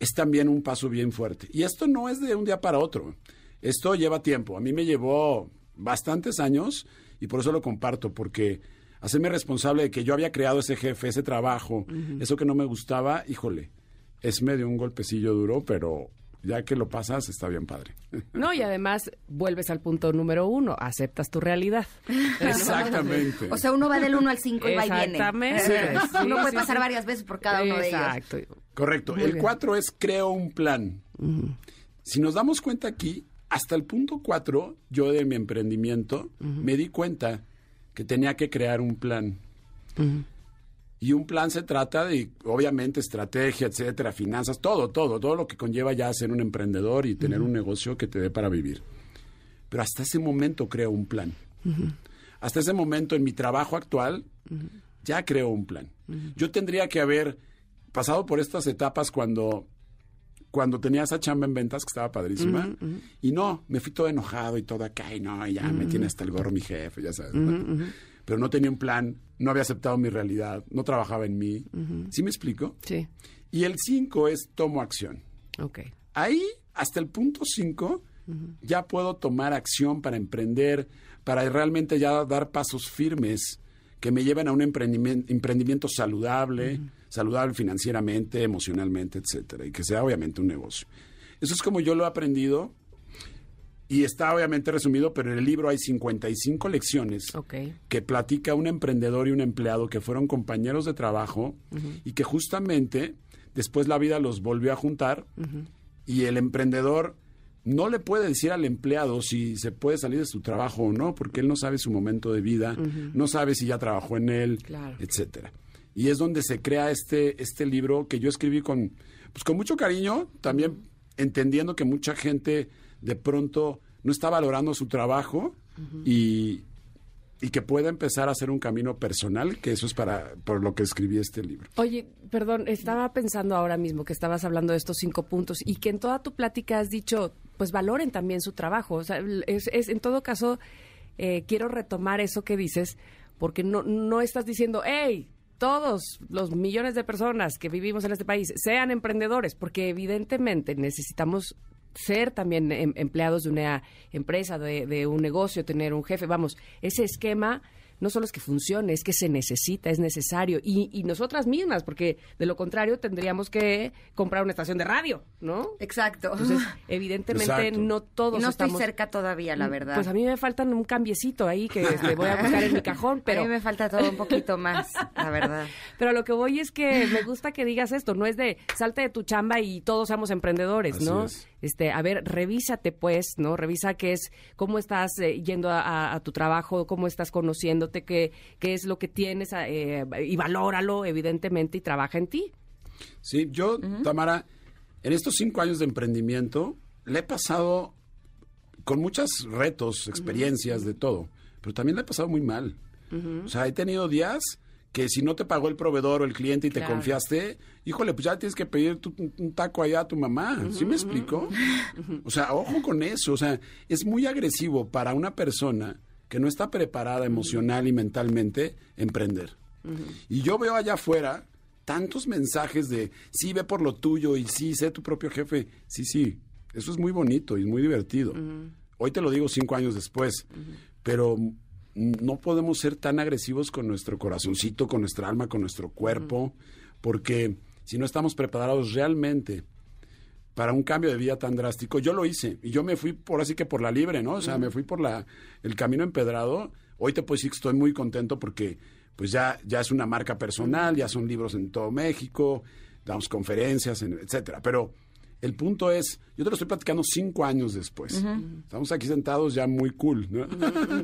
es también un paso bien fuerte. Y esto no es de un día para otro. Esto lleva tiempo. A mí me llevó bastantes años y por eso lo comparto, porque hacerme responsable de que yo había creado ese jefe, ese trabajo, eso que no me gustaba, híjole, es medio un golpecillo duro, pero ya que lo pasas, está bien padre. No, y además vuelves al punto número uno, aceptas tu realidad. Exactamente. O sea, uno va del 1 al 5 y va y viene. Exactamente. Sí. Sí, uno puede sí, pasar sí. varias veces por cada uno de ellos. Exacto. Correcto. Muy el bien. 4 es creo un plan. Si nos damos cuenta aquí, hasta el punto 4, yo de mi emprendimiento, me di cuenta que tenía que crear un plan. Y un plan se trata de, obviamente, estrategia, etcétera, finanzas, todo, todo, todo lo que conlleva ya ser un emprendedor y tener un negocio que te dé para vivir. Pero hasta ese momento creo un plan. Hasta ese momento en mi trabajo actual ya creo un plan. Yo tendría que haber pasado por estas etapas cuando cuando tenía esa chamba en ventas que estaba padrísima y no, me fui todo enojado y todo acá y no, ya me tiene hasta el gorro mi jefe, ya sabes. ¿no? Pero no tenía un plan, no había aceptado mi realidad, no trabajaba en mí. ¿Sí me explico? Sí, Y el 5 es tomo acción. ok. Ahí, hasta el punto 5, ya puedo tomar acción para emprender, para realmente ya dar pasos firmes que me lleven a un emprendimiento, emprendimiento saludable, saludable financieramente, emocionalmente, etcétera, y que sea obviamente un negocio. Eso es como yo lo he aprendido y está obviamente resumido, pero en el libro hay 55 lecciones que platica un emprendedor y un empleado que fueron compañeros de trabajo y que justamente después la vida los volvió a juntar y el emprendedor no le puede decir al empleado si se puede salir de su trabajo o no, porque él no sabe su momento de vida, no sabe si ya trabajó en él, Claro. etcétera. Y es donde se crea este, este libro que yo escribí con, pues con mucho cariño, también entendiendo que mucha gente de pronto no está valorando su trabajo y, y que pueda empezar a hacer un camino personal, que eso es para por lo que escribí este libro. Oye, perdón, estaba pensando ahora mismo que estabas hablando de estos cinco puntos y que en toda tu plática has dicho, pues valoren también su trabajo. O sea, es, es- en todo caso, eh, quiero retomar eso que dices, porque no, no estás diciendo, hey, todos los millones de personas que vivimos en este país sean emprendedores, porque evidentemente necesitamos ser también em- empleados de una empresa, de, de un negocio, tener un jefe. Vamos, ese esquema no solo es que funcione, es que se necesita, es necesario. Y, y nosotras mismas, porque de lo contrario tendríamos que comprar una estación de radio, ¿no? Exacto. Entonces, evidentemente Exacto. no todos y no estamos... estoy cerca todavía, la verdad. Pues a mí me faltan un cambiecito ahí que este, voy a buscar en mi cajón, pero... a mí me falta todo un poquito más, la verdad. Pero a lo que voy es que me gusta que digas esto, no es de salte de tu chamba y todos seamos emprendedores, Así ¿no? es. Este, a ver, revísate pues, ¿no? Revisa qué es, cómo estás eh, yendo a, a- a tu trabajo, cómo estás conociéndote, qué, qué es lo que tienes eh, y valóralo, evidentemente, y trabaja en ti. Sí, yo, Tamara, en estos cinco años de emprendimiento, le he pasado con muchos retos, experiencias, de todo, pero también le he pasado muy mal. O sea, he tenido días que si no te pagó el proveedor o el cliente y te Claro. confiaste, híjole, pues ya tienes que pedir tu- un taco allá a tu mamá. ¿Sí me explico? O sea, ojo con eso. O sea, es muy agresivo para una persona que no está preparada emocional y mentalmente emprender. Y yo veo allá afuera tantos mensajes de sí, ve por lo tuyo y sí, sé tu propio jefe. Sí, sí, eso es muy bonito y muy divertido. Hoy te lo digo cinco años después, pero no podemos ser tan agresivos con nuestro corazoncito, con nuestra alma, con nuestro cuerpo, porque si no estamos preparados realmente para un cambio de vida tan drástico, yo lo hice y yo me fui por así que por la libre, ¿no? O sea, me fui por la el camino empedrado. Hoy te puedo decir que estoy muy contento porque pues ya ya es una marca personal, ya son libros en todo México, damos conferencias, en- etcétera. Pero el punto es, yo te lo estoy platicando cinco años después. Estamos aquí sentados ya muy cool, ¿no?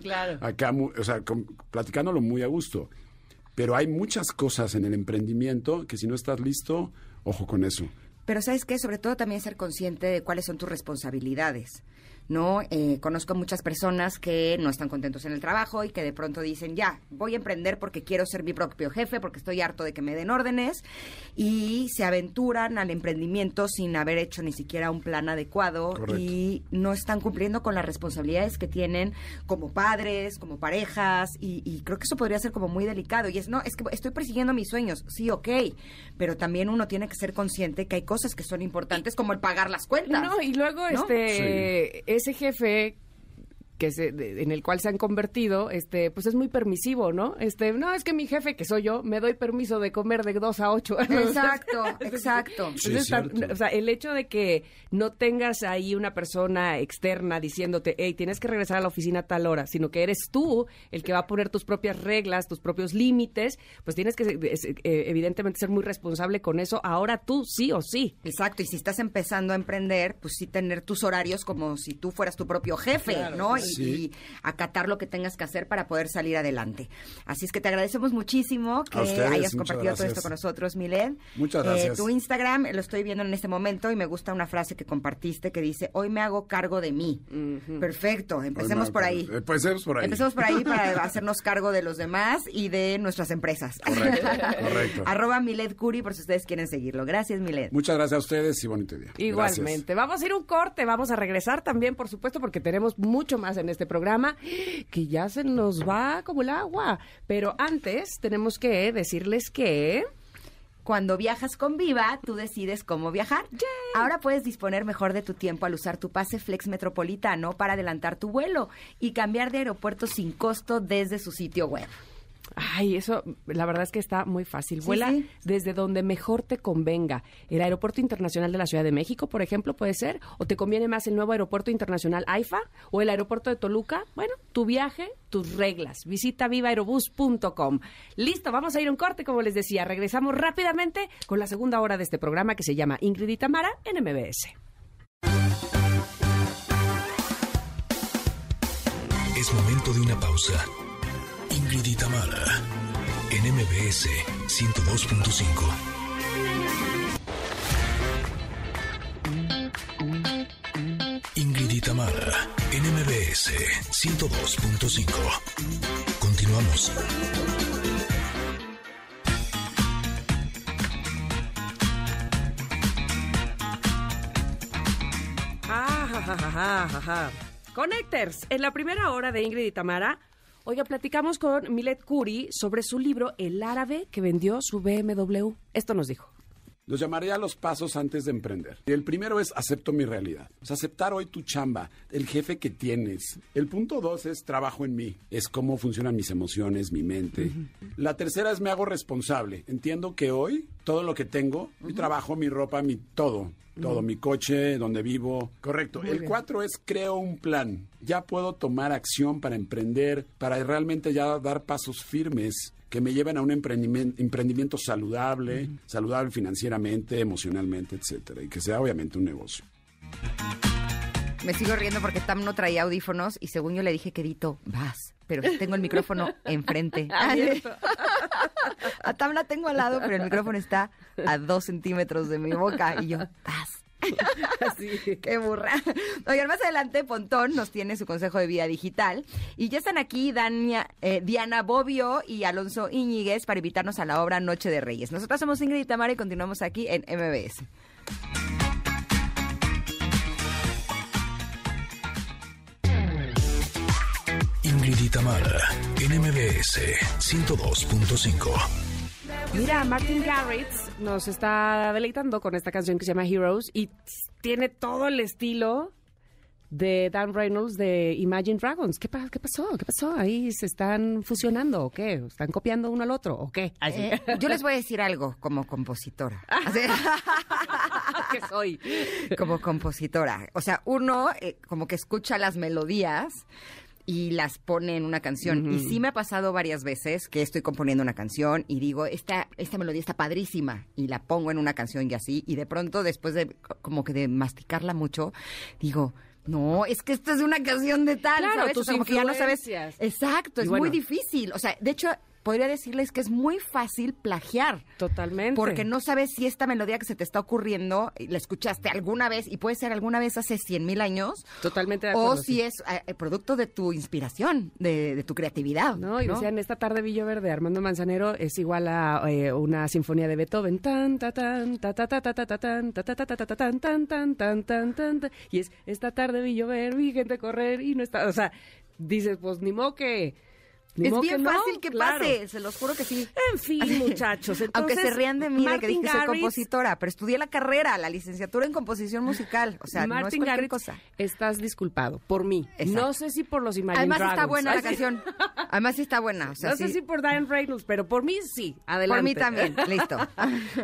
Claro. Acá, mu- o sea, con- platicándolo muy a gusto. Pero hay muchas cosas en el emprendimiento que si no estás listo, ojo con eso. Pero sabes qué, sobre todo también ser consciente de cuáles son tus responsabilidades. ¿No? Eh, conozco muchas personas que no están contentos en el trabajo y que de pronto dicen, ya, voy a emprender porque quiero ser mi propio jefe, porque estoy harto de que me den órdenes, y se aventuran al emprendimiento sin haber hecho ni siquiera un plan adecuado Correcto. y no están cumpliendo con las responsabilidades que tienen como padres, como parejas, y, y creo que eso podría ser como muy delicado. Y es, no, es que estoy persiguiendo mis sueños, sí, ok, pero también uno tiene que ser consciente que hay cosas que son importantes como el pagar las cuentas. No, y luego ¿No? este ese jefe que se, de- en el cual se han convertido, este, pues es muy permisivo, ¿no? Este, no, es que mi jefe, que soy yo, me doy permiso de comer de 2 a 8. Exacto, exacto. Sí, Entonces, es cierto. tan- o sea, el hecho de que no tengas ahí una persona externa diciéndote, hey, tienes que regresar a la oficina a tal hora, sino que eres tú el que va a poner tus propias reglas, tus propios límites, pues tienes que, eh, evidentemente, ser muy responsable con eso. Ahora tú, sí o sí. Exacto, y si estás empezando a emprender, pues sí tener tus horarios como si tú fueras tu propio jefe, ¿no? Y, Sí. y acatar lo que tengas que hacer para poder salir adelante. Así es que te agradecemos muchísimo que ustedes, hayas compartido todo esto con nosotros, Miled. Muchas Eh, gracias. tu Instagram lo estoy viendo en este momento y me gusta una frase que compartiste que dice, hoy me hago cargo de mí. Perfecto, empecemos por ahí. Eh, Empecemos por ahí. Empecemos por ahí para hacernos cargo de los demás y de nuestras empresas. Correcto, correcto. Arroba Miled Curi por si ustedes quieren seguirlo. Gracias, Miled. Muchas gracias a ustedes y bonito día. Gracias. Igualmente. Vamos a ir un corte, vamos a regresar también, por supuesto, porque tenemos mucho más en este programa que ya se nos va como el agua. Pero antes tenemos que decirles que... Cuando viajas con Viva, tú decides cómo viajar. Ahora puedes disponer mejor de tu tiempo al usar tu pase Flex Metropolitano para adelantar tu vuelo y cambiar de aeropuerto sin costo desde su sitio web. Ay, eso, la verdad es que está muy fácil. Sí, Vuela sí. desde donde mejor te convenga. El Aeropuerto Internacional de la Ciudad de México, por ejemplo, puede ser. O te conviene más el nuevo Aeropuerto Internacional AIFA o el Aeropuerto de Toluca. Bueno, tu viaje, tus reglas. Visita vivaerobus.com. Listo, vamos a ir a un corte, como les decía. Regresamos rápidamente con la segunda hora de este programa que se llama Ingrid y Tamara en MBS. Es momento de una pausa. Ingrid Tamara, en MBS 102.5. Ingrid y Tamara, en MBS 102.5. Continuamos. Ah, ja, ja, ja. Connectors, en la primera hora de Ingrid Tamara, oiga, platicamos con Milet Curi sobre su libro El árabe que vendió su BMW. Esto nos dijo. Los llamaría los pasos antes de emprender. El primero es acepto mi realidad. O sea, aceptar hoy tu chamba, el jefe que tienes. El punto dos es trabajo en mí. Es cómo funcionan mis emociones, mi mente. La tercera es me hago responsable. Entiendo que hoy todo lo que tengo, mi trabajo, mi ropa, mi todo. Todo, mi coche, donde vivo. Correcto. el cuatro es creo un plan. Ya puedo tomar acción para emprender, para realmente ya dar pasos firmes que me lleven a un emprendimiento, emprendimiento saludable, saludable financieramente, emocionalmente, etcétera, y que sea obviamente un negocio. Me sigo riendo porque Tam no traía audífonos y según yo le dije, quedito, vas. Pero tengo el micrófono enfrente. a Tam la tengo al lado, pero el micrófono está a dos centímetros de mi boca y yo, vas. Qué burra. Oigan, más adelante Pontón nos tiene su consejo de vida digital. Y ya están aquí Dania- eh, Diana Bobbio y Alonso Íñiguez para invitarnos a la obra Noche de Reyes. Nosotros somos Ingrid y Tamara y continuamos aquí en MBS. Ingrid y Tamara, en MBS 102.5. Mira, Martin Garrix nos está deleitando con esta canción que se llama Heroes y tiene todo el estilo de Dan Reynolds de Imagine Dragons. ¿Qué, pa- qué pasó? ¿Qué pasó? ¿Ahí se están fusionando o qué? ¿Están copiando uno al otro o qué? Así. Eh, yo les voy a decir algo como compositora. ¿Qué soy? como compositora. O sea, uno eh, como que escucha las melodías y las pone en una canción. Y sí me ha pasado varias veces que estoy componiendo una canción y digo, esta, esta melodía está padrísima y la pongo en una canción y así. Y de pronto, después de co- como que de masticarla mucho, digo... No, es que esta es una canción de tal, Claro, ¿sabes? tus O sea, como que ya no sabes. Exacto, es bueno. muy difícil. O sea, de hecho, podría decirles que es muy fácil plagiar. Totalmente. Porque no sabes si esta melodía que se te está ocurriendo eh, la escuchaste alguna vez y puede ser alguna vez hace cien mil años. Totalmente de O acuerdo. si sí. es eh, producto de tu inspiración, de, de tu creatividad. No, y decían, esta tarde Villover de Armando Manzanero es igual a eh, una sinfonía de Beethoven. Tan, ta, tan, ta, ta, ta, ta, ta, ta, tan, ta, ta, ta, ta, ta, ta, tan, tan, tan, tan, tan, tan, tan. Y es, esta tarde vi llover, vi gente correr y no está... O sea, dices, pues ni modo que Ni es bien que no, fácil que claro. pase, se los juro que sí. En fin, muchachos. Aunque se rían de mí de que Martin dije que soy compositora, pero estudié la carrera, la licenciatura en composición musical. O sea, no es Martin cualquier Garrix, cosa. estás disculpado por mí. Exacto. No sé si por los Imagine Además está buena Ay, la sí. canción. Además sí está buena. O sea, no sé si por Diane Reynolds, pero por mí sí. Adelante. Por mí también. Listo.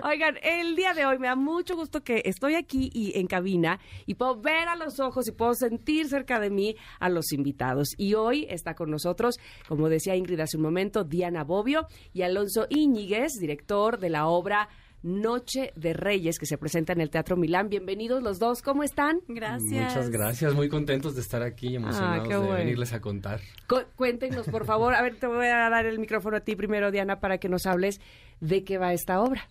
Oigan, el día de hoy me da mucho gusto que estoy aquí y en cabina y puedo ver a los ojos y puedo sentir cerca de mí a los invitados. Y hoy está con nosotros, como decía Ingrid hace un momento, Diana Bobbio y Alonso Íñiguez, director de la obra Noche de Reyes, que se presenta en el Teatro Milán. Bienvenidos los dos, ¿cómo están? Gracias. Muchas gracias, muy contentos de estar aquí y emocionados Ah, de bueno. venirles a contar. Cu- cuéntenos, por favor. A ver, te voy a dar el micrófono a ti primero, Diana, para que nos hables de qué va esta obra.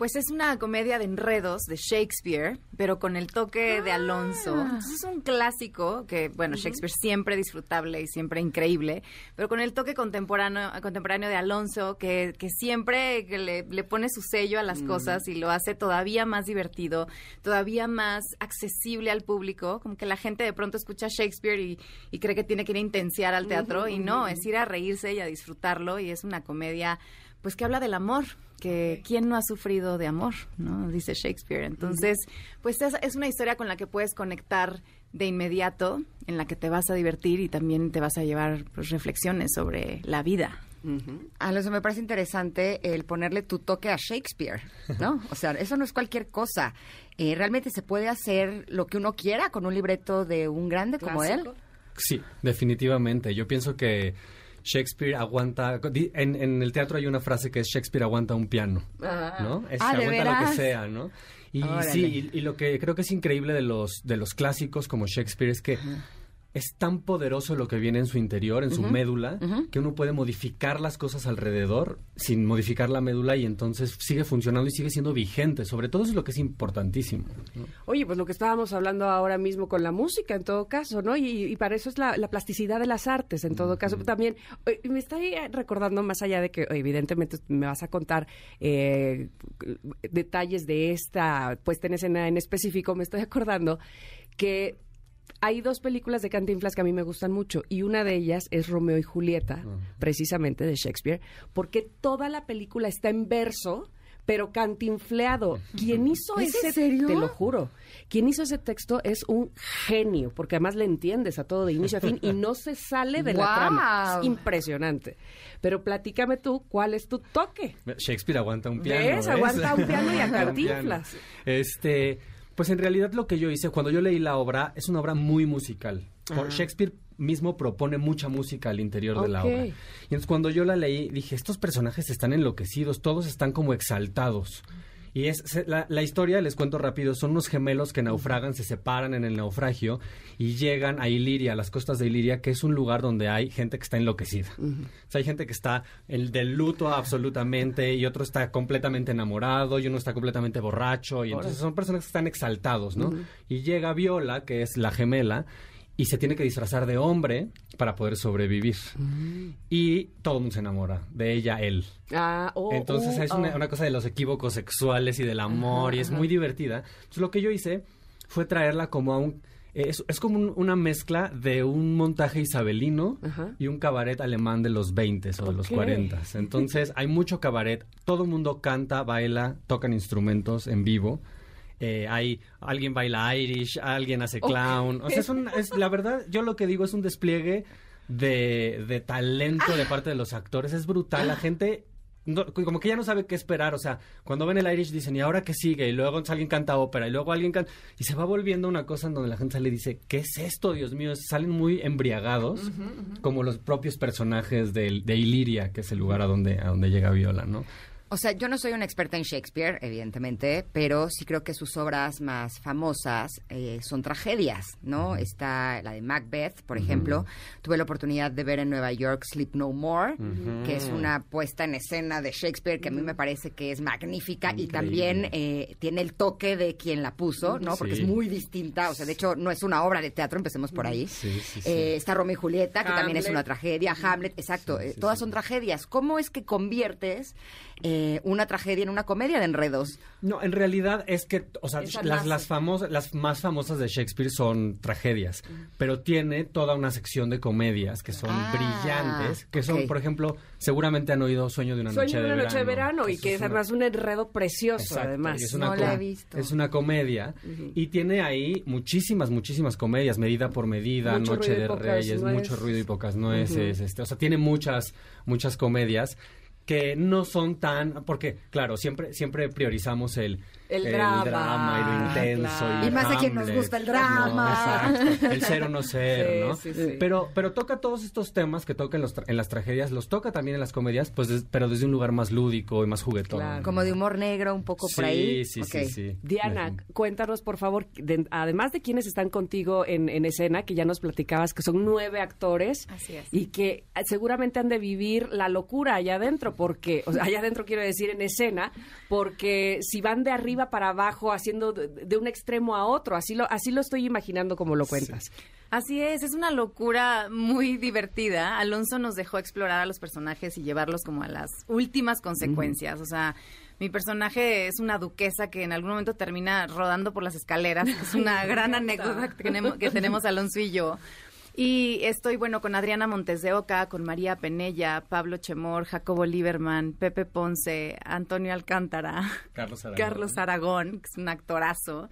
Pues es una comedia de enredos de Shakespeare, pero con el toque de Alonso. Entonces es un clásico que, bueno, Shakespeare siempre disfrutable y siempre increíble, pero con el toque contemporáneo, contemporáneo de Alonso, que, que siempre que le, le pone su sello a las cosas y lo hace todavía más divertido, todavía más accesible al público. Como que la gente de pronto escucha Shakespeare y, y cree que tiene que ir a intenciar al teatro, y no, es ir a reírse y a disfrutarlo, y es una comedia pues que habla del amor, que quién no ha sufrido de amor, ¿no? Dice Shakespeare. Entonces, pues es, es una historia con la que puedes conectar de inmediato, en la que te vas a divertir y también te vas a llevar pues, reflexiones sobre la vida. Alonso, me parece interesante el ponerle tu toque a Shakespeare, ¿no? O sea, eso no es cualquier cosa. Eh, realmente se puede hacer lo que uno quiera con un libreto de un grande como él. Sí, definitivamente. Yo pienso que Shakespeare aguanta. En, en el teatro hay una frase que es Shakespeare aguanta un piano, ¿no? Es, Ah, ¿de aguanta lo que sea, ¿no? Y Órale. sí, y, y lo que creo que es increíble de los, de los clásicos como Shakespeare es que es tan poderoso lo que viene en su interior, en su médula, que uno puede modificar las cosas alrededor sin modificar la médula y entonces sigue funcionando y sigue siendo vigente. Sobre todo eso es lo que es importantísimo. ¿no? Oye, pues lo que estábamos hablando ahora mismo con la música, en todo caso, ¿no? Y, y para eso es la, la plasticidad de las artes, en todo caso. También, eh, me estoy recordando, más allá de que evidentemente me vas a contar eh, detalles de esta puesta en escena en específico, me estoy acordando que hay dos películas de Cantinflas que a mí me gustan mucho y una de ellas es Romeo y Julieta, precisamente de Shakespeare, porque toda la película está en verso, pero cantinfleado. Quien hizo ¿Es en ese, serio? te lo juro, quien hizo ese texto es un genio, porque además le entiendes a todo de inicio a fin y no se sale de la trama. Es impresionante. Pero platícame tú, ¿cuál es tu toque? Shakespeare aguanta un piano. ¿Ves? Aguanta un piano y a Cantinflas. Este, pues en realidad lo que yo hice cuando yo leí la obra es una obra muy musical. Por- Shakespeare mismo propone mucha música al interior de la obra. Y entonces cuando yo la leí dije, estos personajes están enloquecidos, todos están como exaltados. Y es se- la, la historia, les cuento rápido, son unos gemelos que naufragan, se separan en el naufragio y llegan a Iliria, a las costas de Iliria, que es un lugar donde hay gente que está enloquecida. O sea, hay gente que está el del luto absolutamente y otro está completamente enamorado y uno está completamente borracho y entonces son personas que están exaltados, ¿no? Y llega Viola, que es la gemela, y se tiene que disfrazar de hombre para poder sobrevivir. Y todo el mundo se enamora de ella, él. Ah, oh, Entonces uh, es una, oh. una cosa de los equívocos sexuales y del amor y es muy divertida. Entonces lo que yo hice fue traerla como a un... eh, Es, es como un- una mezcla de un montaje isabelino y un cabaret alemán de los 20 o de los Ok. 40. Entonces hay mucho cabaret, todo el mundo canta, baila, tocan instrumentos en vivo. Eh, hay alguien baila Irish, alguien hace clown. O sea, es, un- es- la verdad, yo lo que digo es un despliegue de, de talento de parte de los actores. Es brutal. La gente no- como que ya no sabe qué esperar. O sea, cuando ven el Irish dicen, ¿y ahora qué sigue? Y luego alguien canta ópera, y luego alguien canta. Y se va volviendo una cosa en donde la gente sale y dice, ¿qué es esto, Dios mío? Salen muy embriagados, como los propios personajes de, de Iliria, que es el lugar a donde, a donde llega Viola, ¿no? O sea, yo no soy una experta en Shakespeare, evidentemente, pero sí creo que sus obras más famosas eh, son tragedias, ¿no? Está la de Macbeth, por ejemplo. Tuve la oportunidad de ver en Nueva York Sleep No More, que es una puesta en escena de Shakespeare que a mí me parece que es magnífica y también eh, tiene el toque de quien la puso, ¿no? Porque Sí. es muy distinta. O sea, de hecho, no es una obra de teatro, empecemos por ahí. Sí, sí. Eh, está Romeo y Julieta, que también es una tragedia. Hamlet, exacto. Eh, todas son tragedias. ¿Cómo es que conviertes eh, eh, una tragedia en una comedia de enredos. No, en realidad es que, o sea, Esa las, las, famosas, las más famosas de Shakespeare son tragedias, pero tiene toda una sección de comedias que son Ah, brillantes, que son, por ejemplo, seguramente han oído Sueño de una Sueño noche de de una verano. noche de verano y que es es una- además un enredo precioso, Exacto, además. y es una No la he visto. Es una comedia y tiene ahí muchísimas, muchísimas comedias, medida por medida, Mucho Noche de Reyes, nueces. mucho ruido y pocas nueces, este, o sea, tiene muchas, muchas comedias que no son tan, porque claro, siempre, siempre priorizamos el, El drama, y lo intenso. claro. Y más a quien nos Hamlet. gusta el drama. No, exacto, el ser o no ser, Sí, ¿no? sí, sí. Pero, pero toca todos estos temas que toca en, los tra- en las tragedias, los toca también en las comedias, pues, des- pero desde un lugar más lúdico y más juguetón. Claro. Como de humor negro, un poco por ahí. sí, Ok. sí, sí. Diana, cuéntanos por favor, de- además de quienes están contigo en, en escena, que ya nos platicabas que son nueve actores Así es. y que seguramente han de vivir la locura allá adentro, porque, o sea, allá adentro quiero decir en escena, porque si van de arriba para abajo haciendo de, de un extremo a otro, así lo, así lo estoy imaginando como lo cuentas. Así es, es una locura muy divertida. Alonso nos dejó explorar a los personajes y llevarlos como a las últimas consecuencias. O sea, mi personaje es una duquesa que en algún momento termina rodando por las escaleras. es una gran anécdota que tenemos, que tenemos Alonso y yo. Y estoy, bueno, con Adriana Montes de Oca, con María Penella, Pablo Chemor, Jacobo Lieberman, Pepe Ponce, Antonio Alcántara. Carlos Aragón. Carlos Aragón, que es un actorazo.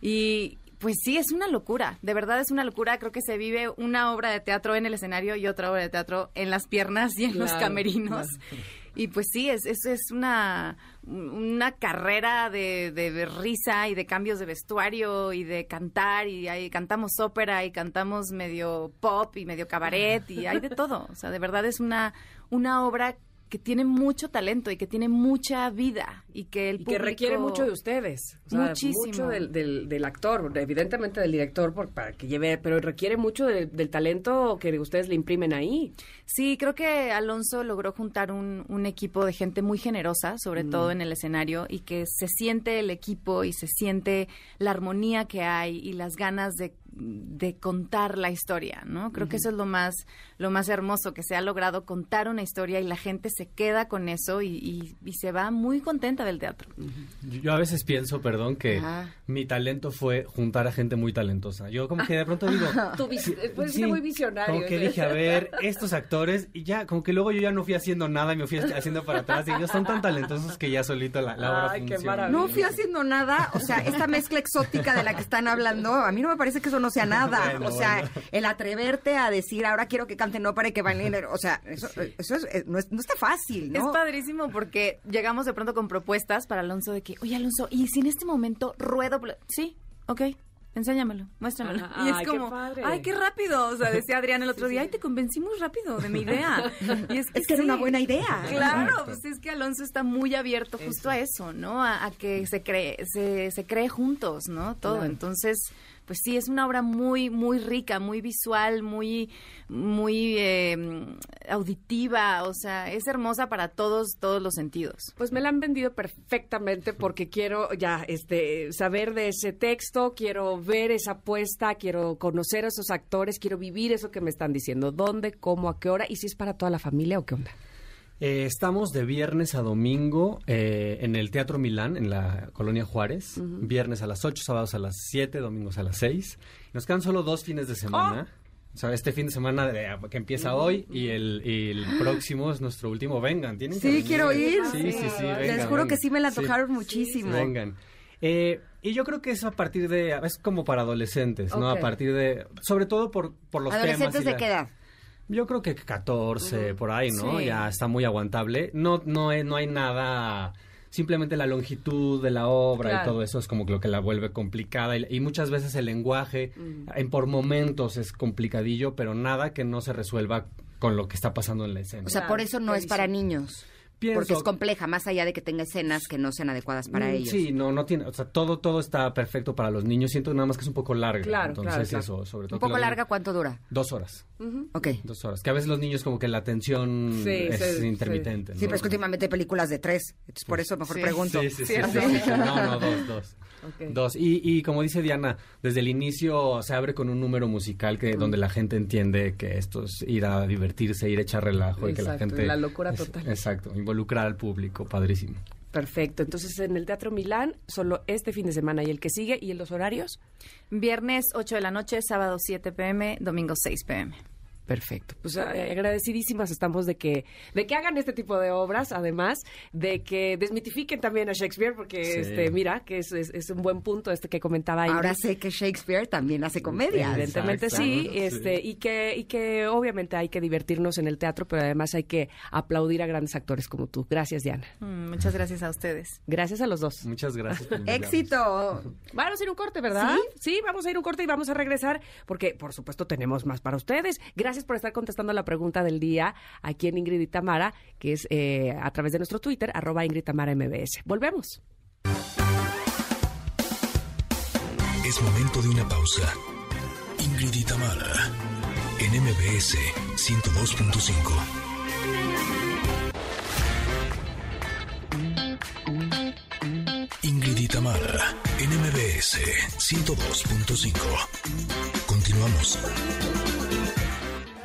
Y pues sí, es una locura, de verdad es una locura. Creo que se vive una obra de teatro en el escenario y otra obra de teatro en las piernas y en los Claro, camerinos. Y pues sí, es, es, es una, una carrera de, de risa y de cambios de vestuario y de cantar y ahí cantamos ópera y cantamos medio pop y medio cabaret y hay de todo. O sea, de verdad es una, una obra que tiene mucho talento y que tiene mucha vida y que el Y que requiere mucho de ustedes. O sea, Muchísimo. Mucho del, del, del actor, evidentemente del director por, para que lleve, pero requiere mucho de- del talento que ustedes le imprimen ahí. Sí, creo que Alonso logró juntar un, un equipo de gente muy generosa, sobre todo en el escenario, y que se siente el equipo y se siente la armonía que hay y las ganas de, de contar la historia, ¿no? Creo que eso es lo más, lo más hermoso, que se ha logrado contar una historia y la gente se queda con eso y, y- y se va muy contenta del teatro. Yo- Yo a veces pienso, perdón, que mi talento fue juntar a gente muy talentosa. Yo como que de pronto digo... Sí, sí, ser muy visionario. Como que dije, a ver, estos actores, y ya, como que luego yo ya no fui haciendo nada y me fui haciendo para atrás, y ellos son tan talentosos que ya solito la, la obra Ay, qué funciona. maravilla. No fui haciendo nada, o sea, esta mezcla exótica de la que están hablando, a mí no me parece que eso no sea nada. Bueno, o sea, bueno. el atreverte a decir, ahora quiero que canten ópera y que bailen, o sea, eso, eso es- eh, no, es- no está fácil, Es ¿no? padrísimo porque llegamos de pronto con propuestas para Alonso de que, oye Alonso, ¿y si en este momento ruedo? por la-?" Sí, ok, enséñamelo, muéstramelo. Ah, y es ay, qué como, padre. ay, qué rápido. O sea, decía Adrián el otro día, ay, te convencí muy rápido de mi idea. Y es que, Es que era una buena idea. Claro, pues es que Alonso está muy abierto justo a eso, ¿no? A, a que se cree, se, se cree juntos, ¿no? Todo. Claro. Entonces, pues sí, es una obra muy, muy rica, muy visual, muy, muy eh, auditiva, o sea, es hermosa para todos, todos los sentidos. Pues me la han vendido perfectamente porque quiero ya este saber de ese texto, quiero ver esa apuesta, quiero conocer a esos actores, quiero vivir eso que me están diciendo. ¿Dónde, cómo, a qué hora? ¿Y si es para toda la familia o qué onda? Eh, estamos de viernes a domingo eh, en el Teatro Milán, en la Colonia Juárez. Viernes a las 8, sábados a las 7, domingos a las 6. Nos quedan solo dos fines de semana. O sea, este fin de semana de- que empieza hoy y el, y el próximo es nuestro último. Vengan, tienen que Sí, venir. quiero ir. Sí, sí, sí. Les vengan, juro que sí me la Sí. tocaron muchísimo. Vengan. Eh, y yo creo que es a partir de, es como para adolescentes, ¿no? A partir de, sobre todo por, por los temas. ¿Adolescentes de la- qué edad? Yo creo que 14, por ahí, ¿no? Sí. Ya está muy aguantable. No, no, hay- no hay nada, simplemente la longitud de la obra Claro. y todo eso es como lo que la vuelve complicada. Y, y muchas veces el lenguaje, en por momentos es complicadillo, pero nada que no se resuelva con lo que está pasando en la escena. O sea, por eso no es para niños. Pienso- Porque es compleja, más allá de que tenga escenas que no sean adecuadas para Mm, ellos. Sí, no, no tiene, o sea, todo, todo está perfecto para los niños. Siento nada más que es un poco larga. Claro, Entonces claro, claro. eso, sobre todo. Un poco larga, ¿cuánto dura? Dos horas. Ok. Dos horas. Que a veces los niños como que la atención Sí, es sí, intermitente. Sí, ¿no? pero es que últimamente hay películas de tres. Entonces, por eso mejor Sí. pregunto. Sí, sí, sí, sí, sí, sí. No, no, dos, dos. Dos. Y, y como dice Diana, desde el inicio se abre con un número musical que donde la gente entiende que esto es ir a divertirse, ir a echar relajo y que la Exacto, gente... la locura es- total. Exacto. Involucrar al público, padrísimo. Perfecto. Entonces, en el Teatro Milán, solo este fin de semana y el que sigue, ¿y en los horarios? Viernes 8 de la noche, sábado 7 pm, domingo 6 pm. Perfecto. Pues eh, agradecidísimas estamos de que, de que hagan este tipo de obras, además, de que desmitifiquen también a Shakespeare, porque Sí. este, mira, que es, es- es un buen punto este que comentaba Ingrid. Ahora sé que Shakespeare también hace comedia. Evidentemente sí, Sí. este, y que, y que obviamente hay que divertirnos en el teatro, pero además hay que aplaudir a grandes actores como tú. Gracias, Diana. Mm, muchas gracias a ustedes. Gracias a los dos. Muchas gracias. Éxito. Vamos a ir a un corte, ¿verdad? ¿Sí? vamos a ir a un corte y vamos a regresar porque, por supuesto, tenemos más para ustedes. Gracias por estar contestando la pregunta del día aquí en Ingrid y Tamara, que es eh, a través de nuestro Twitter, arroba Ingrid Tamara MBS. Volvemos. Es momento de una pausa. Ingrid y en MBS 102.5. Ingrid y Tamara, en MBS 102.5. Continuamos.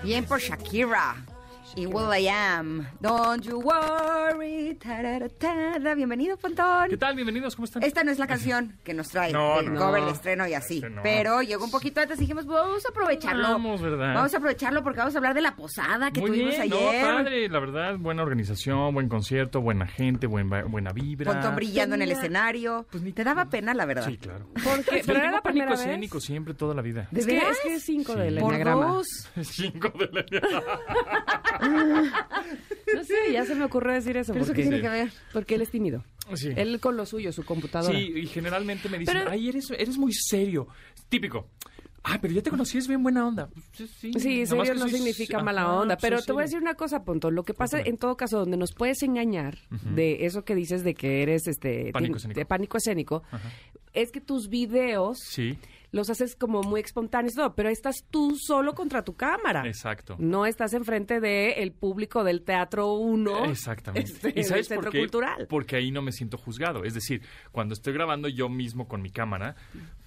Bien por Shakira. Y Will I Am. Don't you worry. Tarara, Bienvenido, Pontón. ¿Qué tal? Bienvenidos, ¿cómo están? Esta no es la canción que nos trae No, el no, cover no. de estreno y así. Este no. Pero llegó un poquito antes y dijimos, vamos a aprovecharlo. Vamos, ¿verdad? Vamos a aprovecharlo porque vamos a hablar de la posada que Muy tuvimos bien, no, ayer. padre, la verdad, buena organización, buen concierto, buena gente, buen, buena vibra. Pontón brillando en el escenario. Pues ni- Te daba pena, la verdad. Sí, claro. Porque, pero era Tengo la pánico primera vez. escénico siempre, toda la vida. ¿De Es que, es que es cinco Sí. del Por dos. Cinco de la No sé, ya se me ocurrió decir eso. ¿Pero eso qué porque, tiene que ver? porque él es tímido. Sí. Él con lo suyo, su computadora. Sí, y generalmente me dicen, Pero- ay, eres, eres muy serio. Típico. Ah, pero ya te conocí, es bien buena onda. Sí, Sí, serio que no soy- significa Ajá, mala onda. Pero te voy a decir una cosa, Ponto. Lo que pasa en todo caso, donde nos puedes engañar de eso que dices de que eres este Pánico escénico. de pánico escénico, Ajá. es que tus videos Sí, los haces como muy espontáneos, todo, pero estás tú solo contra tu cámara. exacto. No estás enfrente del el público del Teatro 1. Exactamente. este, ¿Y sabes del por qué? Cultural. Porque ahí no me siento juzgado. Es decir, cuando estoy grabando yo mismo con mi cámara,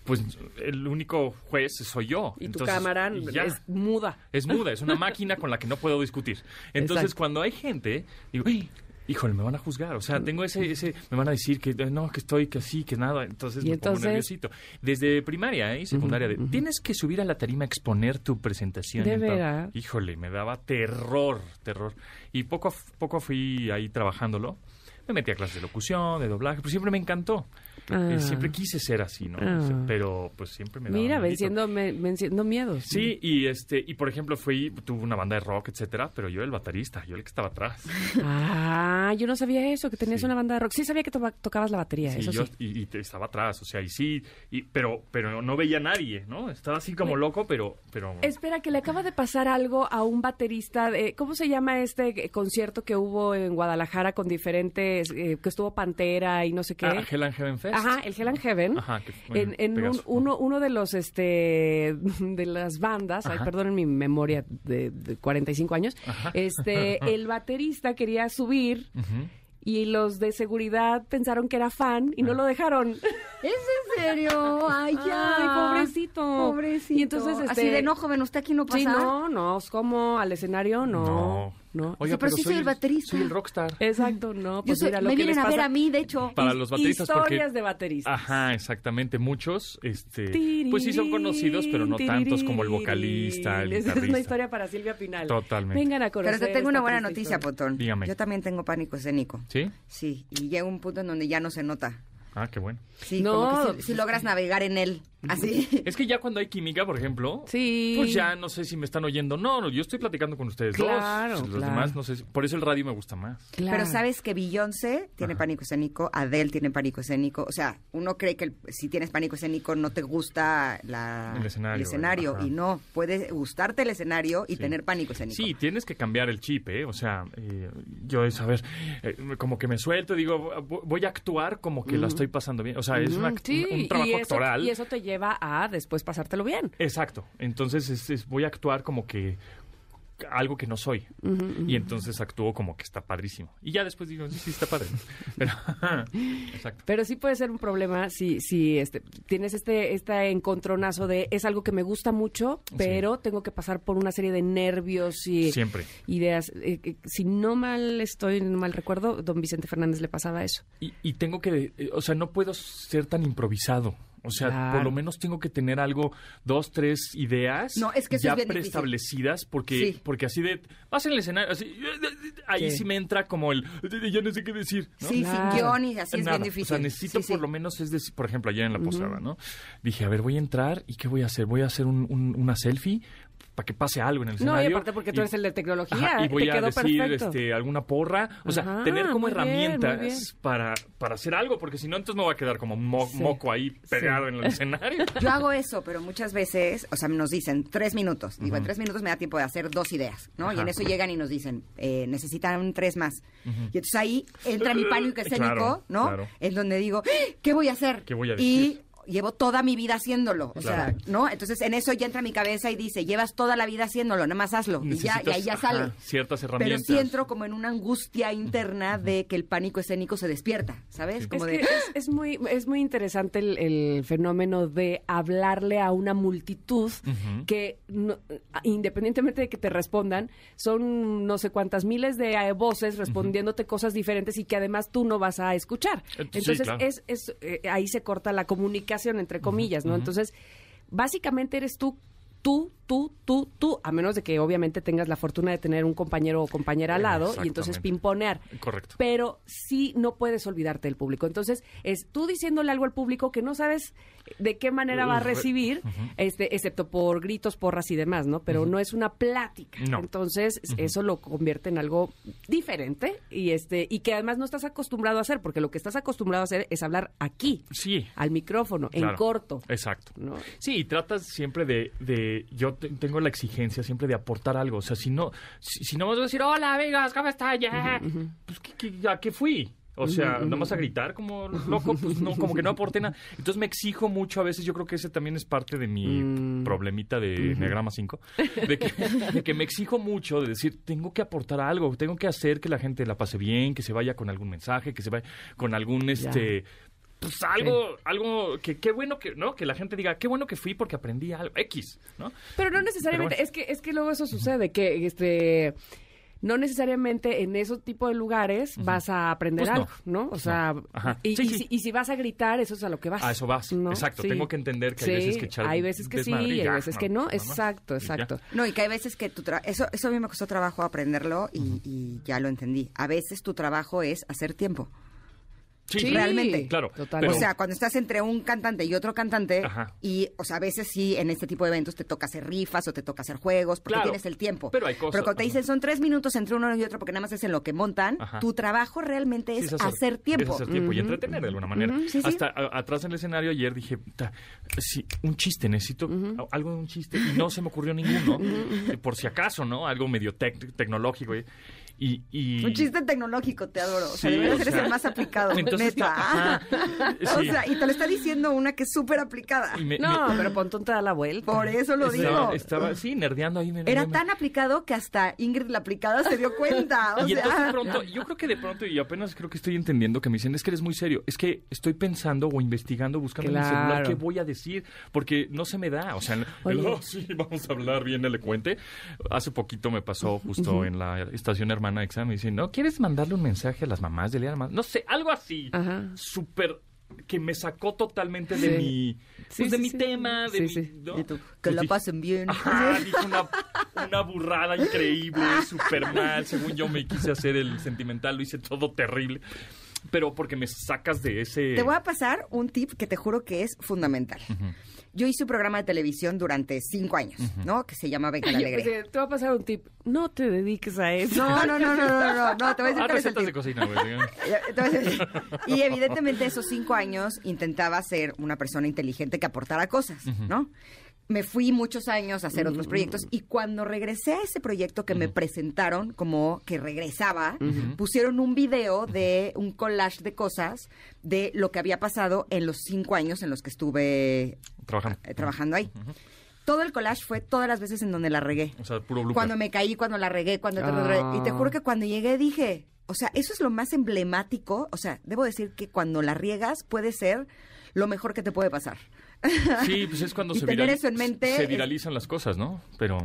pues el único juez soy yo. Y tu cámara ya. es muda. Es muda, es una máquina con la que no puedo discutir. Entonces, Exacto. cuando hay gente, digo, "Ay, híjole, me van a juzgar. O sea, tengo ese, ese, me van a decir que eh, no, que estoy, que así, que nada. Entonces me entonces- pongo nerviosito. Desde primaria ¿eh? y secundaria, de, tienes que subir a la tarima a exponer tu presentación. ¿De en tal". veras? Híjole, me daba terror, terror. Y poco a poco fui ahí trabajándolo. Me metí a clases de locución, de doblaje, pues siempre me encantó. Ah. Eh, siempre quise ser así, ¿no? Ah. Pero pues siempre me daba Mira, venciendo, me- venciendo miedos. Sí, y este, y por ejemplo fui, tuve una banda de rock, etcétera, pero yo el baterista, yo el que estaba atrás. Ah, yo no sabía eso, que tenías Sí. una banda de rock. Sí sabía que to- tocabas la batería, Sí, eso yo sí. y, y te- estaba atrás, o sea, y sí, y, pero, pero no veía a nadie, ¿no? Estaba así como loco, pero, pero. Espera, que le acaba de pasar algo a un baterista. De, ¿Cómo se llama este concierto que hubo en Guadalajara con diferentes, eh, que estuvo Pantera y no sé qué? Ah, Hell and Heaven Fest. Ajá, el Hell and Heaven. Ajá, que fue en, en un- uno, uno de los este de las bandas, ay, perdón mi memoria de, de 45 años, Ajá. este el baterista quería subir y los de seguridad pensaron que era fan y no lo dejaron. ¿Es en serio? Ay, ya. Ay, pobrecito. Pobrecito. Y entonces, este- Así de no, joven, usted aquí no pasa. Sí, no, no, como al escenario, no, No. No. Oiga, pero sí soy el baterista. Soy el rockstar. Exacto, no, pues soy- mira lo me que vienen les a ver a mí, de hecho. Para los bateristas, porque- Historias de bateristas. Ajá, exactamente. Muchos, este, pues sí son conocidos, pero no tantos como el vocalista, el Esa es una guitarrista. historia para Silvia Pinal. Totalmente. Vengan a conocer. Pero te tengo una buena noticia, historia. Potón. Dígame. Yo también tengo pánico escénico. ¿Sí? Sí, y llega un punto en donde ya no se nota. Ah, qué bueno. Sí, No, como que pues si, logras navegar en él. Así. Es que ya cuando hay química, por ejemplo, Sí. pues ya no sé si me están oyendo. No, no, yo estoy platicando con ustedes Claro, dos. Los claro. demás, no sé. si- Por eso el radio me gusta más. Claro. Pero sabes que Beyoncé tiene pánico escénico, Adele tiene pánico escénico. O sea, uno cree que el- si tienes pánico escénico no te gusta la, El escenario, y no, puede gustarte el escenario y Sí. tener pánico escénico. Sí, tienes que cambiar el chip, ¿eh? O sea, eh, yo es, a ver, eh, como que me suelto, digo, vo- voy a actuar como que la estoy pasando bien. O sea, es una- sí, un, un trabajo y eso, actoral. Y eso te lleva a después pasártelo bien. Exacto. Entonces, es- es- voy a actuar como que algo que no soy. Y entonces actúo como que está padrísimo. Y ya después digo, sí, sí, está padre. Pero, exacto. Pero sí puede ser un problema si, si este, tienes este, este encontronazo de es algo que me gusta mucho, pero tengo que pasar por una serie de nervios y Siempre. ideas. Eh, eh, si no mal estoy, no mal recuerdo, don Vicente Fernández le pasaba eso. Y, y tengo que, eh, o sea, no puedo ser tan improvisado. O sea, Claro. por lo menos tengo que tener algo, dos, tres ideas No, es que eso ya es bien difícil. preestablecidas, porque, Sí. porque así de, vas en el escenario, así, ahí Sí. sí me entra como el, ya no sé qué decir. ¿no? Sí, Claro. sin guion y así es Nada. bien difícil. O sea, necesito Sí, sí. por lo menos, es decir, por ejemplo, ayer en la posada, ¿no? Dije, a ver, voy a entrar y ¿qué voy a hacer? Voy a hacer un- un- una selfie para que pase algo en el No, escenario. y aparte porque tú eres el de tecnología, Ajá, y voy te a quedó decir perfecto. este, alguna porra. O sea, Ajá, tener como bien, herramientas bien. para, para hacer algo, porque si no, entonces me voy a quedar como mo- Sí. moco ahí pegado en el escenario. Yo hago eso, pero muchas veces, o sea, nos dicen tres minutos. Digo, en tres minutos me da tiempo de hacer dos ideas, ¿no? Y en eso llegan y nos dicen, eh, necesitan tres más. Y entonces ahí entra mi pánico escénico, Claro, ¿no? claro. En donde digo, ¡Ah! ¿qué voy a hacer? ¿Qué voy a Y decir? Llevo toda mi vida haciéndolo, o Claro. sea, ¿no? Entonces en eso ya entra mi cabeza y dice, llevas toda la vida haciéndolo, nada más hazlo. Y ya, y ahí ya ajá, sale. ciertas Pero herramientas. sí entro como en una angustia interna de que el pánico escénico se despierta, ¿sabes? Como es, de... que es, es muy, es muy interesante el, el fenómeno de hablarle a una multitud que, no- independientemente de que te respondan, son no sé cuántas miles de eh, voces respondiéndote cosas diferentes y que además tú no vas a escuchar. Eh, sí, Entonces, claro. es, es, eh, ahí se corta la comunicación, entre comillas, ¿no? Entonces, básicamente eres tú. Tú, tú, tú, tú, a menos de que obviamente tengas la fortuna de tener un compañero o compañera al lado y entonces pimponear Correcto. pero sí no puedes olvidarte del público. Entonces, es tú diciéndole algo al público que no sabes de qué manera va a recibir, este, excepto por gritos, porras y demás, ¿no? Pero no es una plática. No. Entonces, eso lo convierte en algo diferente y este y que además no estás acostumbrado a hacer, porque lo que estás acostumbrado a hacer es hablar aquí, Sí. al micrófono, en corto. Exacto. ¿no? Sí, y tratas siempre de, de yo te- tengo la exigencia siempre de aportar algo. O sea, si no, si, si no vas a decir, hola amigos, ¿cómo están? Ya, pues ¿qué, qué- ¿a qué fui? O sea, ¿no vas a gritar como loco? Pues no, como que no aporté nada. Entonces me exijo mucho a veces, yo creo que ese también es parte de mi problemita de Negrama 5, de que, de que me exijo mucho de decir, tengo que aportar algo, tengo que hacer que la gente la pase bien, que se vaya con algún mensaje, que se vaya con algún, este, pues algo, algo que qué bueno que, ¿no? Que la gente diga, qué bueno que fui porque aprendí algo, X, ¿no? Pero no necesariamente, Pero es que es que luego eso sucede, que este no necesariamente en ese tipo de lugares vas a aprender Pues no. algo, ¿no? O sea, y, Sí, y sí. Si, y si vas a gritar, eso es a lo que vas. A eso vas, ¿no? exacto. Sí. Tengo que entender que hay veces que echar hay veces que sí, y hay ya, veces que no. Exacto, exacto. No, y que hay veces que tu trabajo, eso, eso a mí me costó trabajo aprenderlo y, y ya lo entendí. A veces tu trabajo es hacer tiempo. Sí, Sí, realmente. Claro. totalmente. O sea, cuando estás entre un cantante y otro cantante, Ajá. y, o sea, a veces sí, en este tipo de eventos te toca hacer rifas o te toca hacer juegos, porque Claro. tienes el tiempo. Pero hay cosas, Pero cuando te ajá. dicen son tres minutos entre uno y otro, porque nada más es en lo que montan, Ajá. tu trabajo realmente Sí, es, hacer, tiempo. Es hacer tiempo y entretener de alguna manera. Sí. Hasta a- atrás en el escenario ayer dije, "Ta, sí, un chiste, necesito algo de un chiste. Y no se me ocurrió ninguno. Por si acaso, ¿no? Algo medio tec- tecnológico. eh. Y, y- Un chiste tecnológico, te adoro. O sea, Sí, deberías ser sea, el más aplicado, entonces, neta. O sí. sea, y te lo está diciendo una que es súper aplicada. me- No, me- pero Pontón te da la vuelta. Por eso lo estaba, digo. estaba, sí, nerdeando ahí. me- Era me- tan aplicado que hasta Ingrid la aplicada se dio cuenta. O y sea, entonces de pronto, yo creo que de pronto, y apenas creo que estoy entendiendo que me dicen, es que eres muy serio, es que estoy pensando o investigando, buscando en mi celular qué voy a decir, porque no se me da, o sea, el. "Oh, sí, vamos a hablar bien elocuente. Hace poquito me pasó justo en la estación hermana Exa, me dicen, ¿no quieres mandarle un mensaje a las mamás de Armada? No sé, algo así, súper que me sacó totalmente de Sí. mi, pues, Sí, de sí, mi tema, de que la pasen bien. Ajá, dije una, una burrada increíble, súper mal. Según yo me quise hacer el sentimental, lo hice todo terrible. Pero porque me sacas de ese... Te voy a pasar un tip que te juro que es fundamental. Yo hice un programa de televisión durante cinco años, ¿no? Que se llama Venga la pensé, te va a pasar un tip. No te dediques a eso. No, no, no, no, no, no, no, te voy a decir Ah, recetas de cocina, güey. Decir. Y evidentemente esos cinco años intentaba ser una persona inteligente que aportara cosas, ¿no? Me fui muchos años a hacer otros proyectos y cuando regresé a ese proyecto que me presentaron como que regresaba, pusieron un video de un collage de cosas de lo que había pasado en los cinco años en los que estuve Trabajando. eh, trabajando ahí. todo el collage fue todas las veces en donde la regué. O sea, puro blooper. Cuando me caí, cuando la regué, cuando... Ah. Y te juro que cuando llegué dije, o sea, eso es lo más emblemático. O sea, debo decir que cuando la riegas puede ser lo mejor que te puede pasar. Sí, pues es cuando Y se, tener viral- eso en mente se es- viralizan las cosas, ¿no? Pero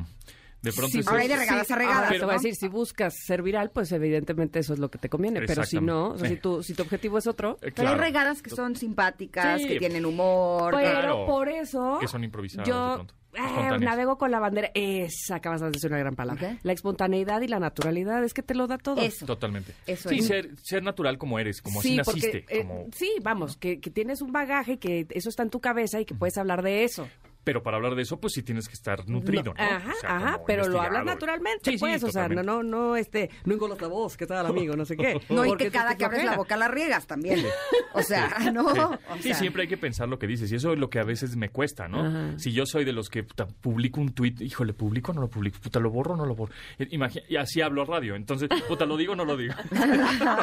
de pronto Sí, es- Ahora hay de regadas a regadas, Ahora te voy a decir, si buscas ser viral, pues evidentemente eso es lo que te conviene. Pero si no, o sea, si Exactamente. tu, si tu objetivo es otro, Eh, Pero hay regadas que son simpáticas, Sí. que tienen humor. Pero Claro. por eso. Que son improvisadas de pronto, eh, espontáneas. navego con la bandera. Esa acabas de decir una gran palabra. La espontaneidad y la naturalidad es que te lo da todo. Eso. Totalmente. Eso sí, es. ser, ser natural como eres, como así naciste. porque, eh, como... sí, vamos, que, que tienes un bagaje, que eso está en tu cabeza y que puedes hablar de eso. Pero para hablar de eso, pues sí tienes que estar nutrido, ¿no? Ajá, O sea, ajá, pero lo hablas naturalmente, Sí, sí, pues, o sea, no, no, no, este, no engolas la voz, ¿qué tal, amigo? No sé qué. No, y que cada que abres la boca la riegas también. O sea, no. Sí. o Sí, sea, siempre hay que pensar lo que dices. Y eso es lo que a veces me cuesta, ¿no? Ajá. Si yo soy de los que puta, publico un tuit, híjole, ¿publico o no lo publico? Puta, ¿lo borro o no lo borro? Eh, imagi- y así hablo a radio. Entonces, puta, ¿lo digo o no lo digo?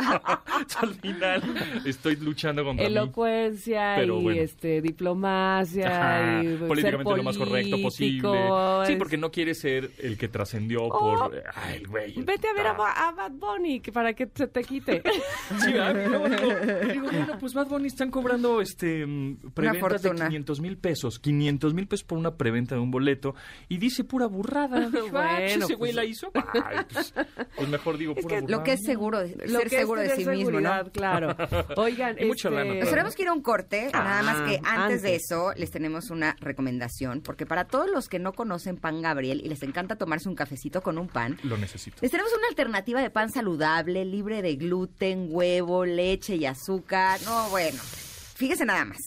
Al final, estoy luchando contra mí. Elocuencia Pero y bueno. este diplomacia Ajá, y políticamente lo más correcto posible. Sí, porque no quiere ser el que trascendió Oh, por... Ay, el güey. el Vete a ver a, Bad Bunny que para que se te quite. Sí, ¿verdad? Y luego digo, digo, bueno, pues Bad Bunny están cobrando este mm, preventas de fortuna. 500 mil pesos. 500 mil pesos por una preventa de un boleto. Y dice pura burrada. Ah, pues Bueno, ese güey pues- la hizo. Ay, pues, pues mejor digo pura que burrada. Lo que es seguro, Lo ser que es seguro de sí mismo, ¿no? Claro. Oigan, mucha este, lana, tenemos que ir a un corte, nada más que Ah, antes, de antes. eso les tenemos una recomendación, porque para todos los que no conocen pan Gabriel y les encanta tomarse un cafecito con un pan, Lo necesito. les tenemos una alternativa de pan saludable, libre de gluten, huevo, leche y azúcar. No, bueno, fíjese nada más.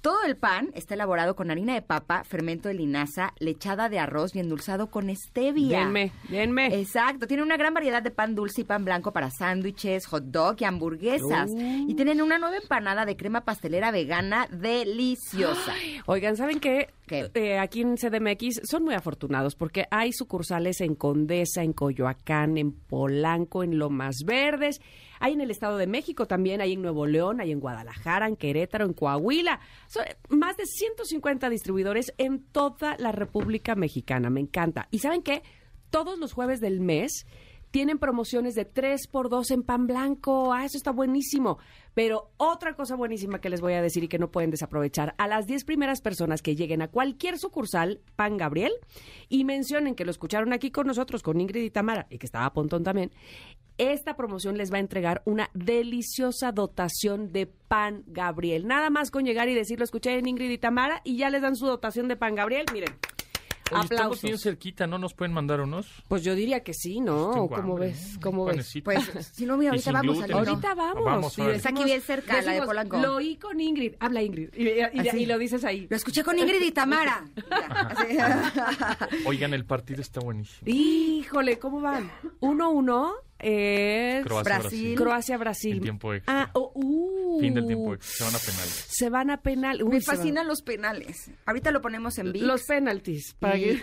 Todo el pan está elaborado con harina de papa, fermento de linaza, lechada de arroz y endulzado con stevia. Denme, denme. Exacto, tiene una gran variedad de pan dulce y pan blanco para sándwiches, hot dog y hamburguesas. Uh. Y tienen una nueva empanada de crema pastelera vegana deliciosa. Oigan, ¿saben qué? ¿Qué? Eh, aquí en CDMX son muy afortunados porque hay sucursales en Condesa, en Coyoacán, en Polanco, en Lomas Verdes. Hay en el Estado de México también, hay en Nuevo León, hay en Guadalajara, en Querétaro, en Coahuila. Son más de 150 distribuidores en toda la República Mexicana. Me encanta. ¿Y saben qué? Todos los jueves del mes tienen promociones de 3 por 2 en pan blanco. Ah, eso está buenísimo. Pero otra cosa buenísima que les voy a decir y que no pueden desaprovechar, a las 10 primeras personas que lleguen a cualquier sucursal Pan Gabriel y mencionen que lo escucharon aquí con nosotros, con Ingrid y Tamara, y que estaba Pontón también, esta promoción les va a entregar una deliciosa dotación de Pan Gabriel. Nada más con llegar y decir, lo escuché en Ingrid y Tamara, y ya les dan su dotación de Pan Gabriel. Miren, Oye, estamos bien cerquita, ¿no nos pueden mandar unos? Pues yo diría que sí, ¿no? Tengo ¿Cómo hambre, ves? ¿Cómo ves? Panecito. Pues, si no, mira, ahorita vamos gluten. Ahorita vamos. Vamos, y órale. Está aquí bien cerca, la de decimos, Polanco. Lo oí con Ingrid. Habla Ingrid. Y, y- y- Así. y lo dices ahí. Lo escuché con Ingrid y Tamara. Oigan, el partido está buenísimo. Híjole, ¿cómo van? 1-1 es Croacia, Brasil. Croacia-Brasil. En tiempo extra. Ah, oh, uh. Fin del tiempo extra. Se van a penales. Se van a penal. Uy, Me van- fascinan los penales. Ahorita lo ponemos en VIX. Los penaltis. Para Y- que-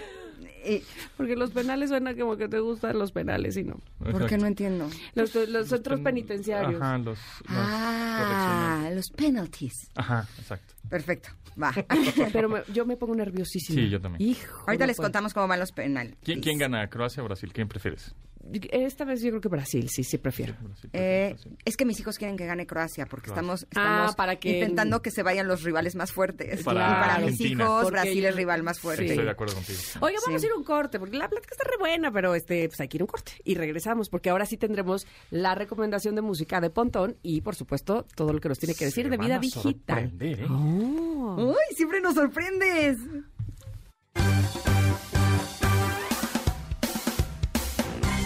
y- porque los penales suena como que te gustan los penales y no. ¿Por qué no entiendo? Los, los centros penitenciarios. Ajá, los... los Ah, los penalties. Ajá, exacto. Perfecto, va. Pero me- yo me pongo nerviosísima. Sí, yo también. Hijo, Ahorita no les puedo. contamos cómo van los penales. ¿Quién, quién gana, Croacia o Brasil? ¿Quién prefieres? Esta vez yo creo que Brasil, sí, sí prefiero. Brasil, Eh, Brasil. es que mis hijos quieren que gane Croacia porque Croacia. estamos, Ah, para que- intentando que se vayan los rivales más fuertes. Para y para mis hijos, Porque Brasil yo- es rival más fuerte. Sí. Estoy de acuerdo contigo. Oiga, vamos Sí. a ir a un corte, porque la plática está re buena, pero este, pues hay que ir a un corte. Y regresamos, porque ahora sí tendremos la recomendación de música de Pontón y, por supuesto, todo lo que nos tiene que decir Se de vida van a digital. ¿eh? Oh. ¡Uy, siempre nos sorprendes!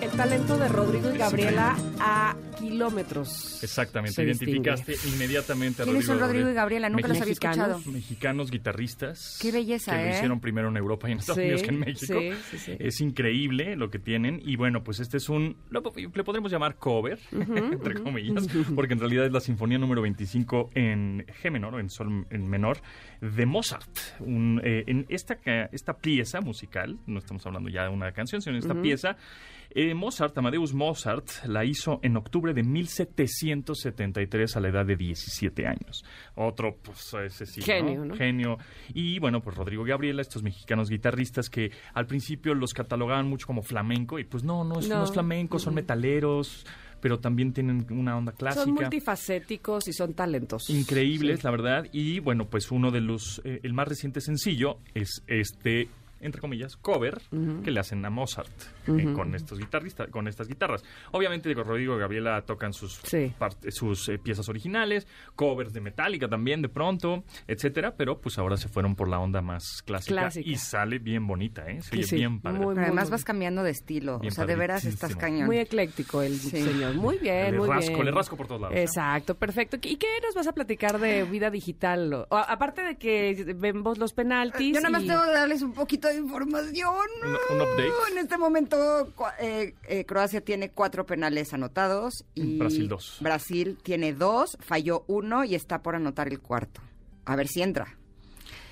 El talento de Rodrigo y Gabriela ha kilómetros. Exactamente, se distingue. identificaste inmediatamente a ¿Quiénes son Rodrigo y Gabriela. Nunca los había escuchado. Mexicanos guitarristas. Qué belleza, Que ¿eh? lo hicieron primero en Europa y en Estados Sí, Unidos que en México. sí, sí, sí. Es increíble lo que tienen. Y bueno, pues este es un. Lo, le podremos llamar cover, entre comillas, porque en realidad es la sinfonía número 25 en G menor o en Sol en menor de Mozart. Un, eh, en esta, esta pieza musical, no estamos hablando ya de una canción, sino en esta pieza. Eh, Mozart, Amadeus Mozart, la hizo en octubre de 1773 a la edad de 17 años. Otro, pues, ese sí, Genio, ¿no? Genio. Y bueno, pues Rodrigo Gabriela, estos mexicanos guitarristas que al principio los catalogaban mucho como flamenco y pues no, no, es- no No. es flamenco, son metaleros, pero también tienen una onda clásica. Son multifacéticos y son talentosos. Increíbles, Sí. la verdad. Y bueno, pues uno de los, eh, el más reciente sencillo es este entre comillas, cover que le hacen a Mozart eh, con estos guitarristas, con estas guitarras. Obviamente, digo, Rodrigo y Gabriela tocan sus Sí. part- sus eh, piezas originales, covers de Metallica también de pronto, etcétera, pero pues ahora se fueron por la onda más clásica, Clásica. y sale bien bonita, ¿eh? Se oye Sí, bien padre. muy, Pero además muy- vas cambiando de estilo. Bien o sea, de veras estás cañón. Muy ecléctico el Sí. señor. Muy bien, Le muy rasco, bien. le rasco por todos lados. ¿eh? Exacto, perfecto. ¿Y qué nos vas a platicar de vida digital? O- aparte de que vemos los penaltis. Yo nada más y- tengo que darles un poquito de información. Un- un update. En este momento, eh, eh, Croacia tiene cuatro penales anotados y Brasil dos. Brasil tiene dos, falló uno y está por anotar el cuarto. A ver si entra.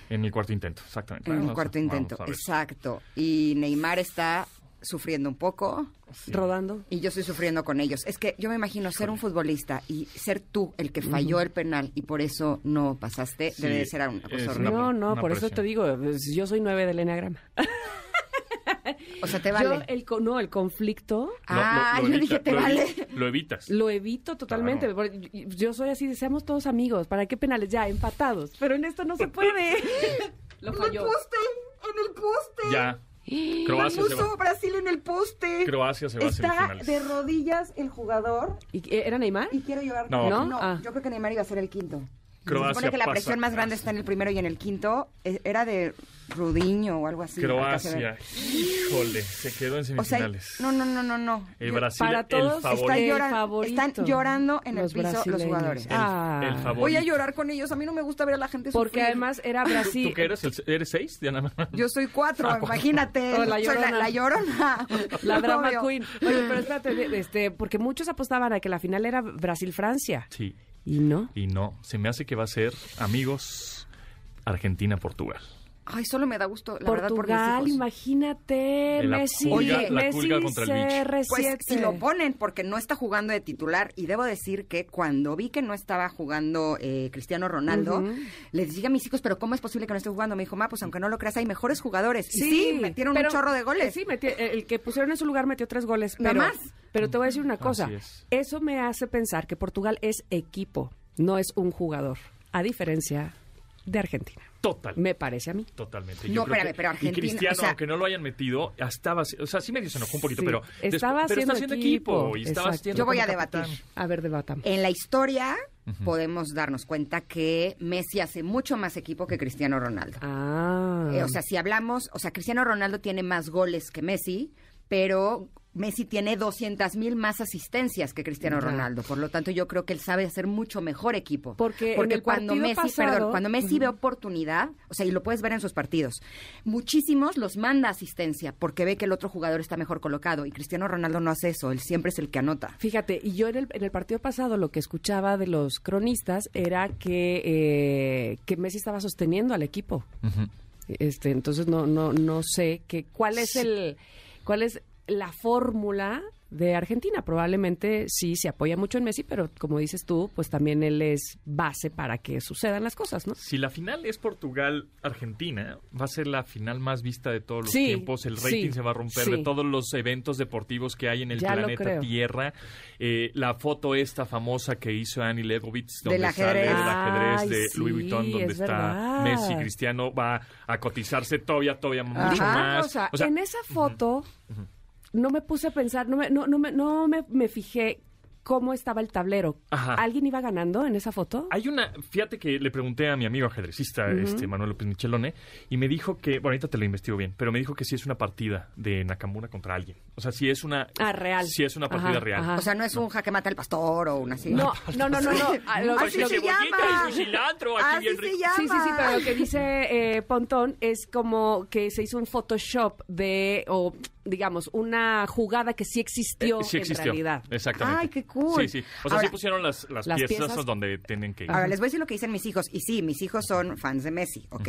En el cuarto intento, exactamente. En el cuarto intento. Exacto. Y Neymar está sufriendo un poco Sí. rodando. y yo estoy sufriendo con ellos. Es que yo me imagino ser un futbolista y ser tú el que falló el penal y por eso no pasaste, Sí, debe de ser una cosa una- horrible. no, no, por eso te digo, pues, yo soy nueve del Enneagrama. O sea, te vale. Yo, el, co- no, el conflicto Lo- lo- ah, lo yo evita- dije, te lo vale. Lo evitas. lo evito totalmente. Yo soy así, seamos todos amigos. ¿Para qué penales? Ya, empatados. Pero en esto no se puede. lo falló. en el poste. Ya. Croacia se va. Brasil en el poste. Croacia se va a semifinales. rodillas el jugador ¿Y, ¿Era Neymar? y quiero llorar. No. ¿No? Ah. yo creo que Neymar iba a ser el quinto. Croacia Se supone que la pasa. presión más grande está en el primero y en el quinto. Eh, Era de Rudiño o algo así. Croacia, híjole, se quedó en O sea, semifinales. no, no, no, no, no. el Brasil, para el todos Están, favorito. El lloran- favorito. están llorando en Los el piso los jugadores. El- Ah. el favorito. Voy a llorar con ellos. A mí no me gusta ver a la gente Porque sufrir. además era Brasil. ¿Tú qué eres? ¿El- ¿Eres seis, Diana? Yo soy cuatro, imagínate. Oh, la Soy llorona. la, la llorona. La drama queen. Oye, pero espérate, este, porque muchos apostaban a que la final era Brasil-Francia. Sí. Y no. Y no, se me hace que va a ser, amigos, Argentina-Portugal. Ay, solo me da gusto, la verdad, por Portugal, mis hijos. imagínate, La Messi, pulga- la Messi pulga contra el bicho. CR7. Pues si lo ponen, porque no está jugando de titular, y debo decir que cuando vi que no estaba jugando eh, Cristiano Ronaldo, Ujú. les dije a mis hijos, pero ¿cómo es posible que no esté jugando? Me dijo, ma, pues aunque no lo creas, hay mejores jugadores. Y sí, metieron pero- un chorro de goles. Sí, metió- el que pusieron en su lugar metió tres goles. Nada Pero, más. pero te voy a decir una cosa. Es. Eso me hace pensar que Portugal es equipo, no es un jugador. A diferencia de Argentina. Total. Me parece a mí. Totalmente. No, creo espérame, que- pero Argentina, Y Cristiano, o sea- aunque no lo hayan metido, estaba... O sea, sí medio se enojó un poquito, Sí, pero... estaba después- pero está haciendo equipo. equipo, y estaba haciendo Yo voy a debatir. capitán. A ver, debatamos. En la historia podemos darnos cuenta que Messi hace mucho más equipo que Cristiano Ronaldo. Ah. Eh, o sea, si hablamos, o sea, Cristiano Ronaldo tiene más goles que Messi, pero Messi tiene 200 mil más asistencias que Cristiano. Ronaldo. Por lo tanto, yo creo que él sabe hacer mucho mejor equipo. Porque cuando Messi, pasado- perdón, cuando Messi ve oportunidad, o sea, y lo puedes ver en sus partidos, muchísimos los manda asistencia porque ve que el otro jugador está mejor colocado. Y Cristiano Ronaldo no hace eso, él siempre es el que anota. Fíjate, y yo en el, en el partido pasado lo que escuchaba de los cronistas era que, eh, que Messi estaba sosteniendo al equipo. Este, entonces no, no, no sé que, cuál es el, cuál es la fórmula de Argentina. Probablemente sí se apoya mucho en Messi, pero como dices tú, pues también él es base para que sucedan las cosas, ¿no? Si la final es Portugal-Argentina, va a ser la final más vista de todos los Sí, tiempos. El rating sí, se va a romper sí. de todos los eventos deportivos que hay en el Ya planeta. Tierra. Eh, la foto esta famosa que hizo Annie Leibovitz, Del donde sale ajedrez. el ajedrez Ay, de Louis Vuitton, donde es está verdad. Messi, Cristiano, va a cotizarse todavía, todavía mucho Ajá, más. O sea, O sea, en esa foto no me puse a pensar, no me, no, no me, no me, me fijé cómo estaba el tablero. Ajá. ¿Alguien iba ganando en esa foto? Hay una, fíjate que le pregunté a mi amigo ajedrecista, este Manuel López Michelone, y me dijo que, bueno, ahorita te lo investigo bien, pero me dijo que sí es una partida de Nakamura contra alguien. O sea, sí es una... Ah, real. Sí es una partida Ajá, real. ajá. O sea, no es un jaque mata al pastor o una así. No, no, no, no, no. Lo- Así lo- se cebollita llama. y su cilantro aquí Así bien se rico. llama. Sí, sí, sí, pero lo que dice eh, Pontón es como que se hizo un Photoshop de, o digamos, una jugada que sí existió, Eh, sí existió. en realidad. Exactamente. Ay, qué cool. Sí, sí. O sea, Ahora- sí pusieron las, las, Las piezas, piezas. donde tienen que ir. Ahora, les voy a decir lo que dicen mis hijos. Y sí, mis hijos son fans de Messi, ok.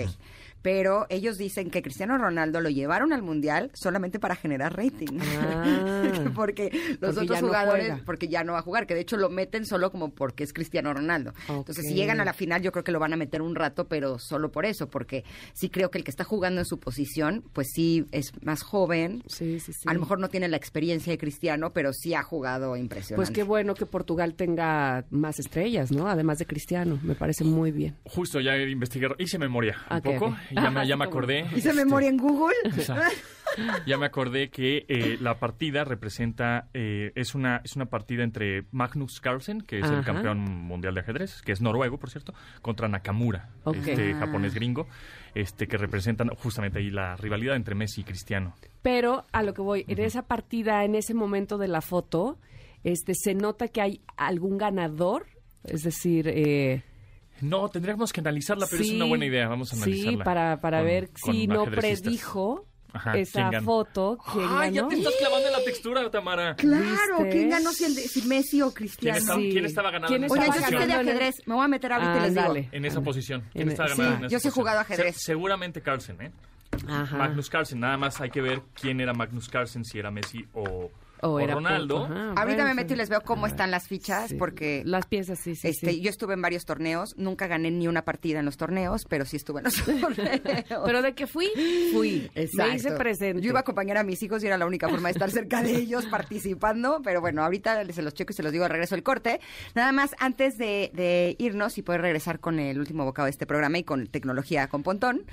Pero ellos dicen que Cristiano Ronaldo lo llevaron al Mundial solamente para generar rating. Ah. porque los Porque otros no jugadores, porque ya no va a jugar, que de hecho lo meten solo como porque es Cristiano Ronaldo. Entonces, si llegan a la final, yo creo que lo van a meter un rato, pero solo por eso, porque sí creo que el que está jugando en su posición, pues sí es más joven. Sí, sí, sí. A lo mejor no tiene la experiencia de Cristiano, pero sí ha jugado impresionante. Pues qué bueno que Portugal tenga más estrellas, ¿no? Además de Cristiano, me parece muy bien. Justo ya investigué, hice memoria un Ok, poco, ok. Ya me, ya me acordé. ¿Hice este, memoria en Google? Ya me acordé que eh, la partida representa, eh, es una es una partida entre Magnus Carlsen, que es el campeón mundial de ajedrez, que es noruego, por cierto, contra Nakamura, Ok. este Ah. japonés gringo, este que representan justamente ahí la rivalidad entre Messi y Cristiano. Pero a lo que voy, en esa partida, en ese momento de la foto, este, se nota que hay algún ganador, es decir, eh, No, tendríamos que analizarla, pero es una buena idea. Vamos a analizarla. Sí, para, para con- ver si no predijo Ajá, ¿quién esa foto, quién Ay, ya te estás clavando en la textura, Tamara. Claro, ¿Viste? ¿quién ganó si, el de- si Messi o Cristiano? ¿Quién estaba, Sí. quién estaba ganando ¿Quién en esa Oigan, yo estaba sé de ajedrez, me voy a meter ahorita y les digo. Ándale. En esa posición. ¿Quién En- estaba sí, ganando en esa yo sí he jugado ajedrez. Se- seguramente Carlsen, ¿eh? Ajá. Magnus Carlsen. Nada más hay que ver quién era Magnus Carlsen, si era Messi o, O o era Ronaldo. Ajá. Ahorita Bueno, me meto y les veo cómo están las fichas, Sí. porque Las piezas, sí, sí, este, sí. yo estuve en varios torneos, nunca gané ni una partida en los torneos, pero sí estuve en los torneos. Pero de que fui, fui. Exacto. Me hice presente. Yo iba a acompañar a mis hijos y era la única forma de estar cerca de ellos participando, pero bueno, ahorita se los checo y se los digo al regreso del corte. Nada más, antes de, de irnos y poder regresar con el último bocado de este programa y con tecnología con Pontón,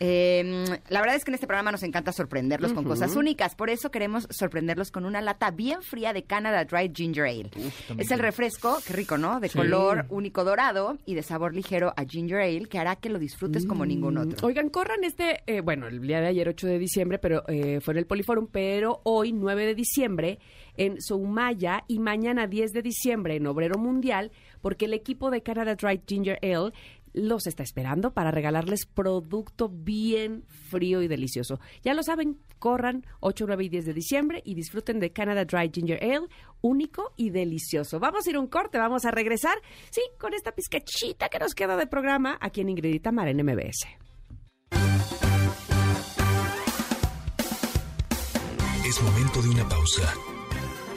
eh, la verdad es que en este programa nos encanta sorprenderlos con cosas únicas, por eso queremos sorprenderlos con una lata bien fría de Canada Dry Ginger Ale. es el refresco, qué rico, ¿no? De Sí. color único dorado y de sabor ligero a Ginger Ale, que hará que lo disfrutes como ningún otro. Oigan, corran este, eh, bueno, el día de ayer 8 de diciembre, pero eh, fue en el Poliforum, pero hoy 9 de diciembre en Soumaya y mañana 10 de diciembre en Obrero Mundial, porque el equipo de Canada Dry Ginger Ale los está esperando para regalarles producto bien frío y delicioso. Ya lo saben, corran 8, 9 y 10 de diciembre y disfruten de Canada Dry Ginger Ale, único y delicioso. Vamos a ir un corte, vamos a regresar, sí, con esta pizcachita que nos queda de programa aquí en Ingrid y Tamara en MBS. Es momento de una pausa.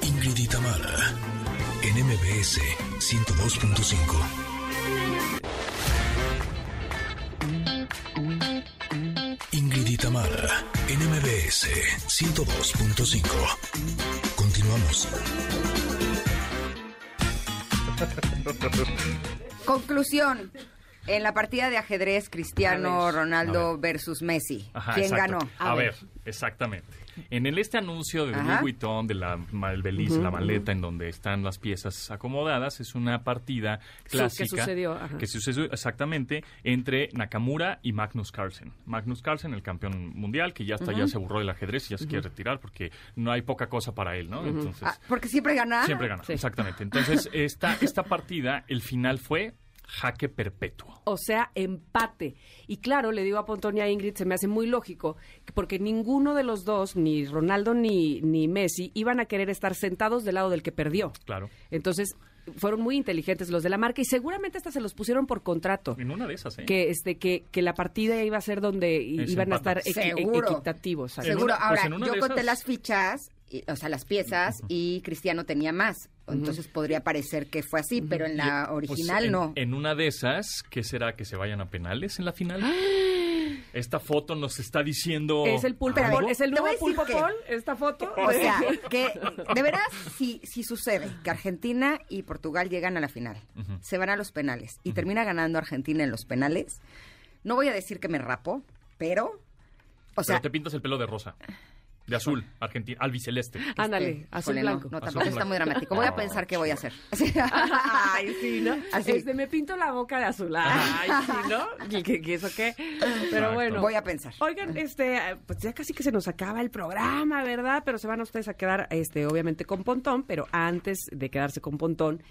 Ingrid y Tamara, en MBS 102.5. Tamara, en MBS 102.5. Continuamos. Conclusión. En la partida de ajedrez, Cristiano. Ronaldo versus Messi. Ajá, ¿Quién exacto. ganó? A, A ver. ver. exactamente. En el este anuncio de Ajá. Louis Vuitton, de la, ma- el beliz, la maleta en donde están las piezas acomodadas, es una partida que clásica sucedió, ajá. que sucedió exactamente entre Nakamura y Magnus Carlsen. Magnus Carlsen, el campeón mundial, que ya está, ya se aburrió del ajedrez y ya se quiere retirar porque no hay poca cosa para él, ¿no? Entonces, Ah, porque siempre gana. siempre gana, Sí. exactamente. Entonces, esta, esta partida, el final fue jaque perpetuo. O sea, empate. Y claro, le digo a Pontón y a Ingrid, se me hace muy lógico, que porque ninguno de los dos, ni Ronaldo ni, ni Messi, iban a querer estar sentados del lado del que perdió. Claro. Entonces, fueron muy inteligentes los de la marca y seguramente hasta se los pusieron por contrato. En una de esas, ¿eh? Que, este, que, que la partida iba a ser donde Es iban a estar equi- Seguro. equitativos. Seguro. pues Ahora, yo conté esas- las fichas, y- o sea, las piezas, y Cristiano tenía más. Entonces podría parecer que fue así, pero en la Pues, original en, no. En una de esas, ¿qué será que se vayan a penales en la final? Esta foto nos está diciendo. Es el pulpo Paul, es el nuevo pulpo que- Paul, esta foto. O sea, que de veras, si, si sucede que Argentina y Portugal llegan a la final, se van a los penales y termina ganando Argentina en los penales, no voy a decir que me rapo, pero, o sea, Pero te pintas el pelo de rosa. De azul, argentino, albiceleste. Ándale, azul Híjole, no, blanco. No, Azul tampoco está blanco. muy dramático. Voy a pensar qué voy a hacer. Ay, sí, ¿no? Así. Este, me pinto la boca de azul. Ay, sí, ¿no? ¿Qué, qué, eso qué? Pero Exacto. bueno. Voy a pensar. Oigan, este, pues ya casi que se nos acaba el programa, ¿verdad? Pero se van ustedes a quedar, este, obviamente con Pontón, pero antes de quedarse con Pontón,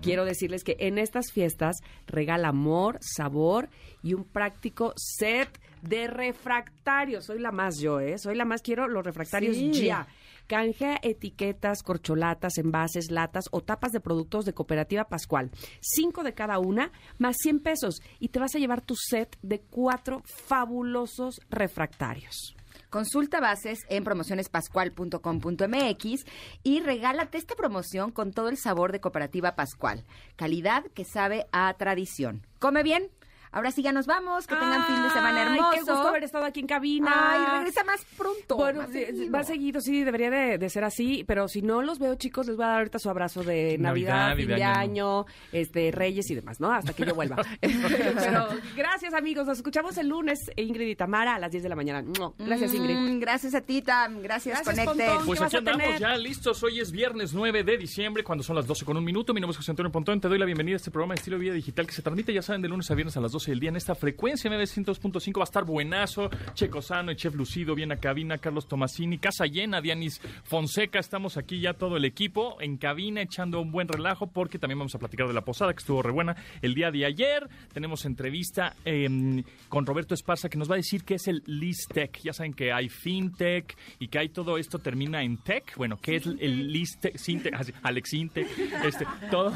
quiero decirles que en estas fiestas regala amor, sabor y un práctico set de refractarios. Soy la más yo, ¿eh? Soy la más, quiero los refractarios Sí. ya. Canjea etiquetas, corcholatas, envases, latas o tapas de productos de Cooperativa Pascual. Cinco de cada una, más 100 pesos. Y te vas a llevar tu set de cuatro fabulosos refractarios. Consulta bases en promocionespascual.com.mx y regálate esta promoción con todo el sabor de Cooperativa Pascual. Calidad que sabe a tradición. Come bien. Ahora sí ya nos vamos. Que tengan fin de semana Ay, hermoso. Qué gusto haber estado aquí en cabina. Ay, regresa más pronto. Bueno, más sí, seguido. más seguido, sí, debería de, de ser así, pero si no los veo, chicos, les voy a dar ahorita su abrazo de Navidad, fin de de Año año, este, Reyes y demás, ¿no? Hasta que yo vuelva. pero gracias, amigos. Nos escuchamos el lunes, Ingrid y Tamara, a las 10 de la mañana. Gracias, Ingrid. Mm, gracias a ti, Tam. Gracias, Gracias. Pontón. Pues ¿Qué aquí andamos ya listos. Hoy es viernes 9 de diciembre, cuando son las 12 con un minuto. Mi nombre es José Antonio Pontón. Te doy la bienvenida a este programa de estilo de vida digital que se transmite, ya saben, de lunes a viernes a las 12 del día en esta frecuencia 900.5. Va a estar buenazo. Checo Sano y Chef Lucido, bien a cabina. Carlos Tomasini, casa llena. Dianis Fonseca. Estamos aquí ya todo el equipo en cabina echando un buen relajo porque también vamos a platicar de la posada que estuvo re buena el día de ayer. Tenemos entrevista eh, con Roberto Esparza que nos va a decir qué es el Listec. Ya saben que hay FinTech y que hay todo esto termina en Tech. Bueno, ¿qué es el Listec? Sintec, Alex Intec, este, todo.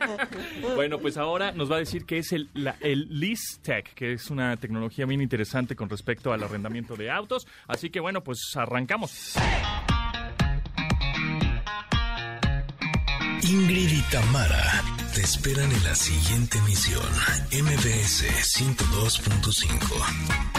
bueno, pues ahora nos va a decir qué es el, la- el Listec, que es una tecnología bien interesante con respecto al arrendamiento de autos. Así que bueno, pues arrancamos. Ingrid y Tamara te esperan en la siguiente emisión. MBS 102.5.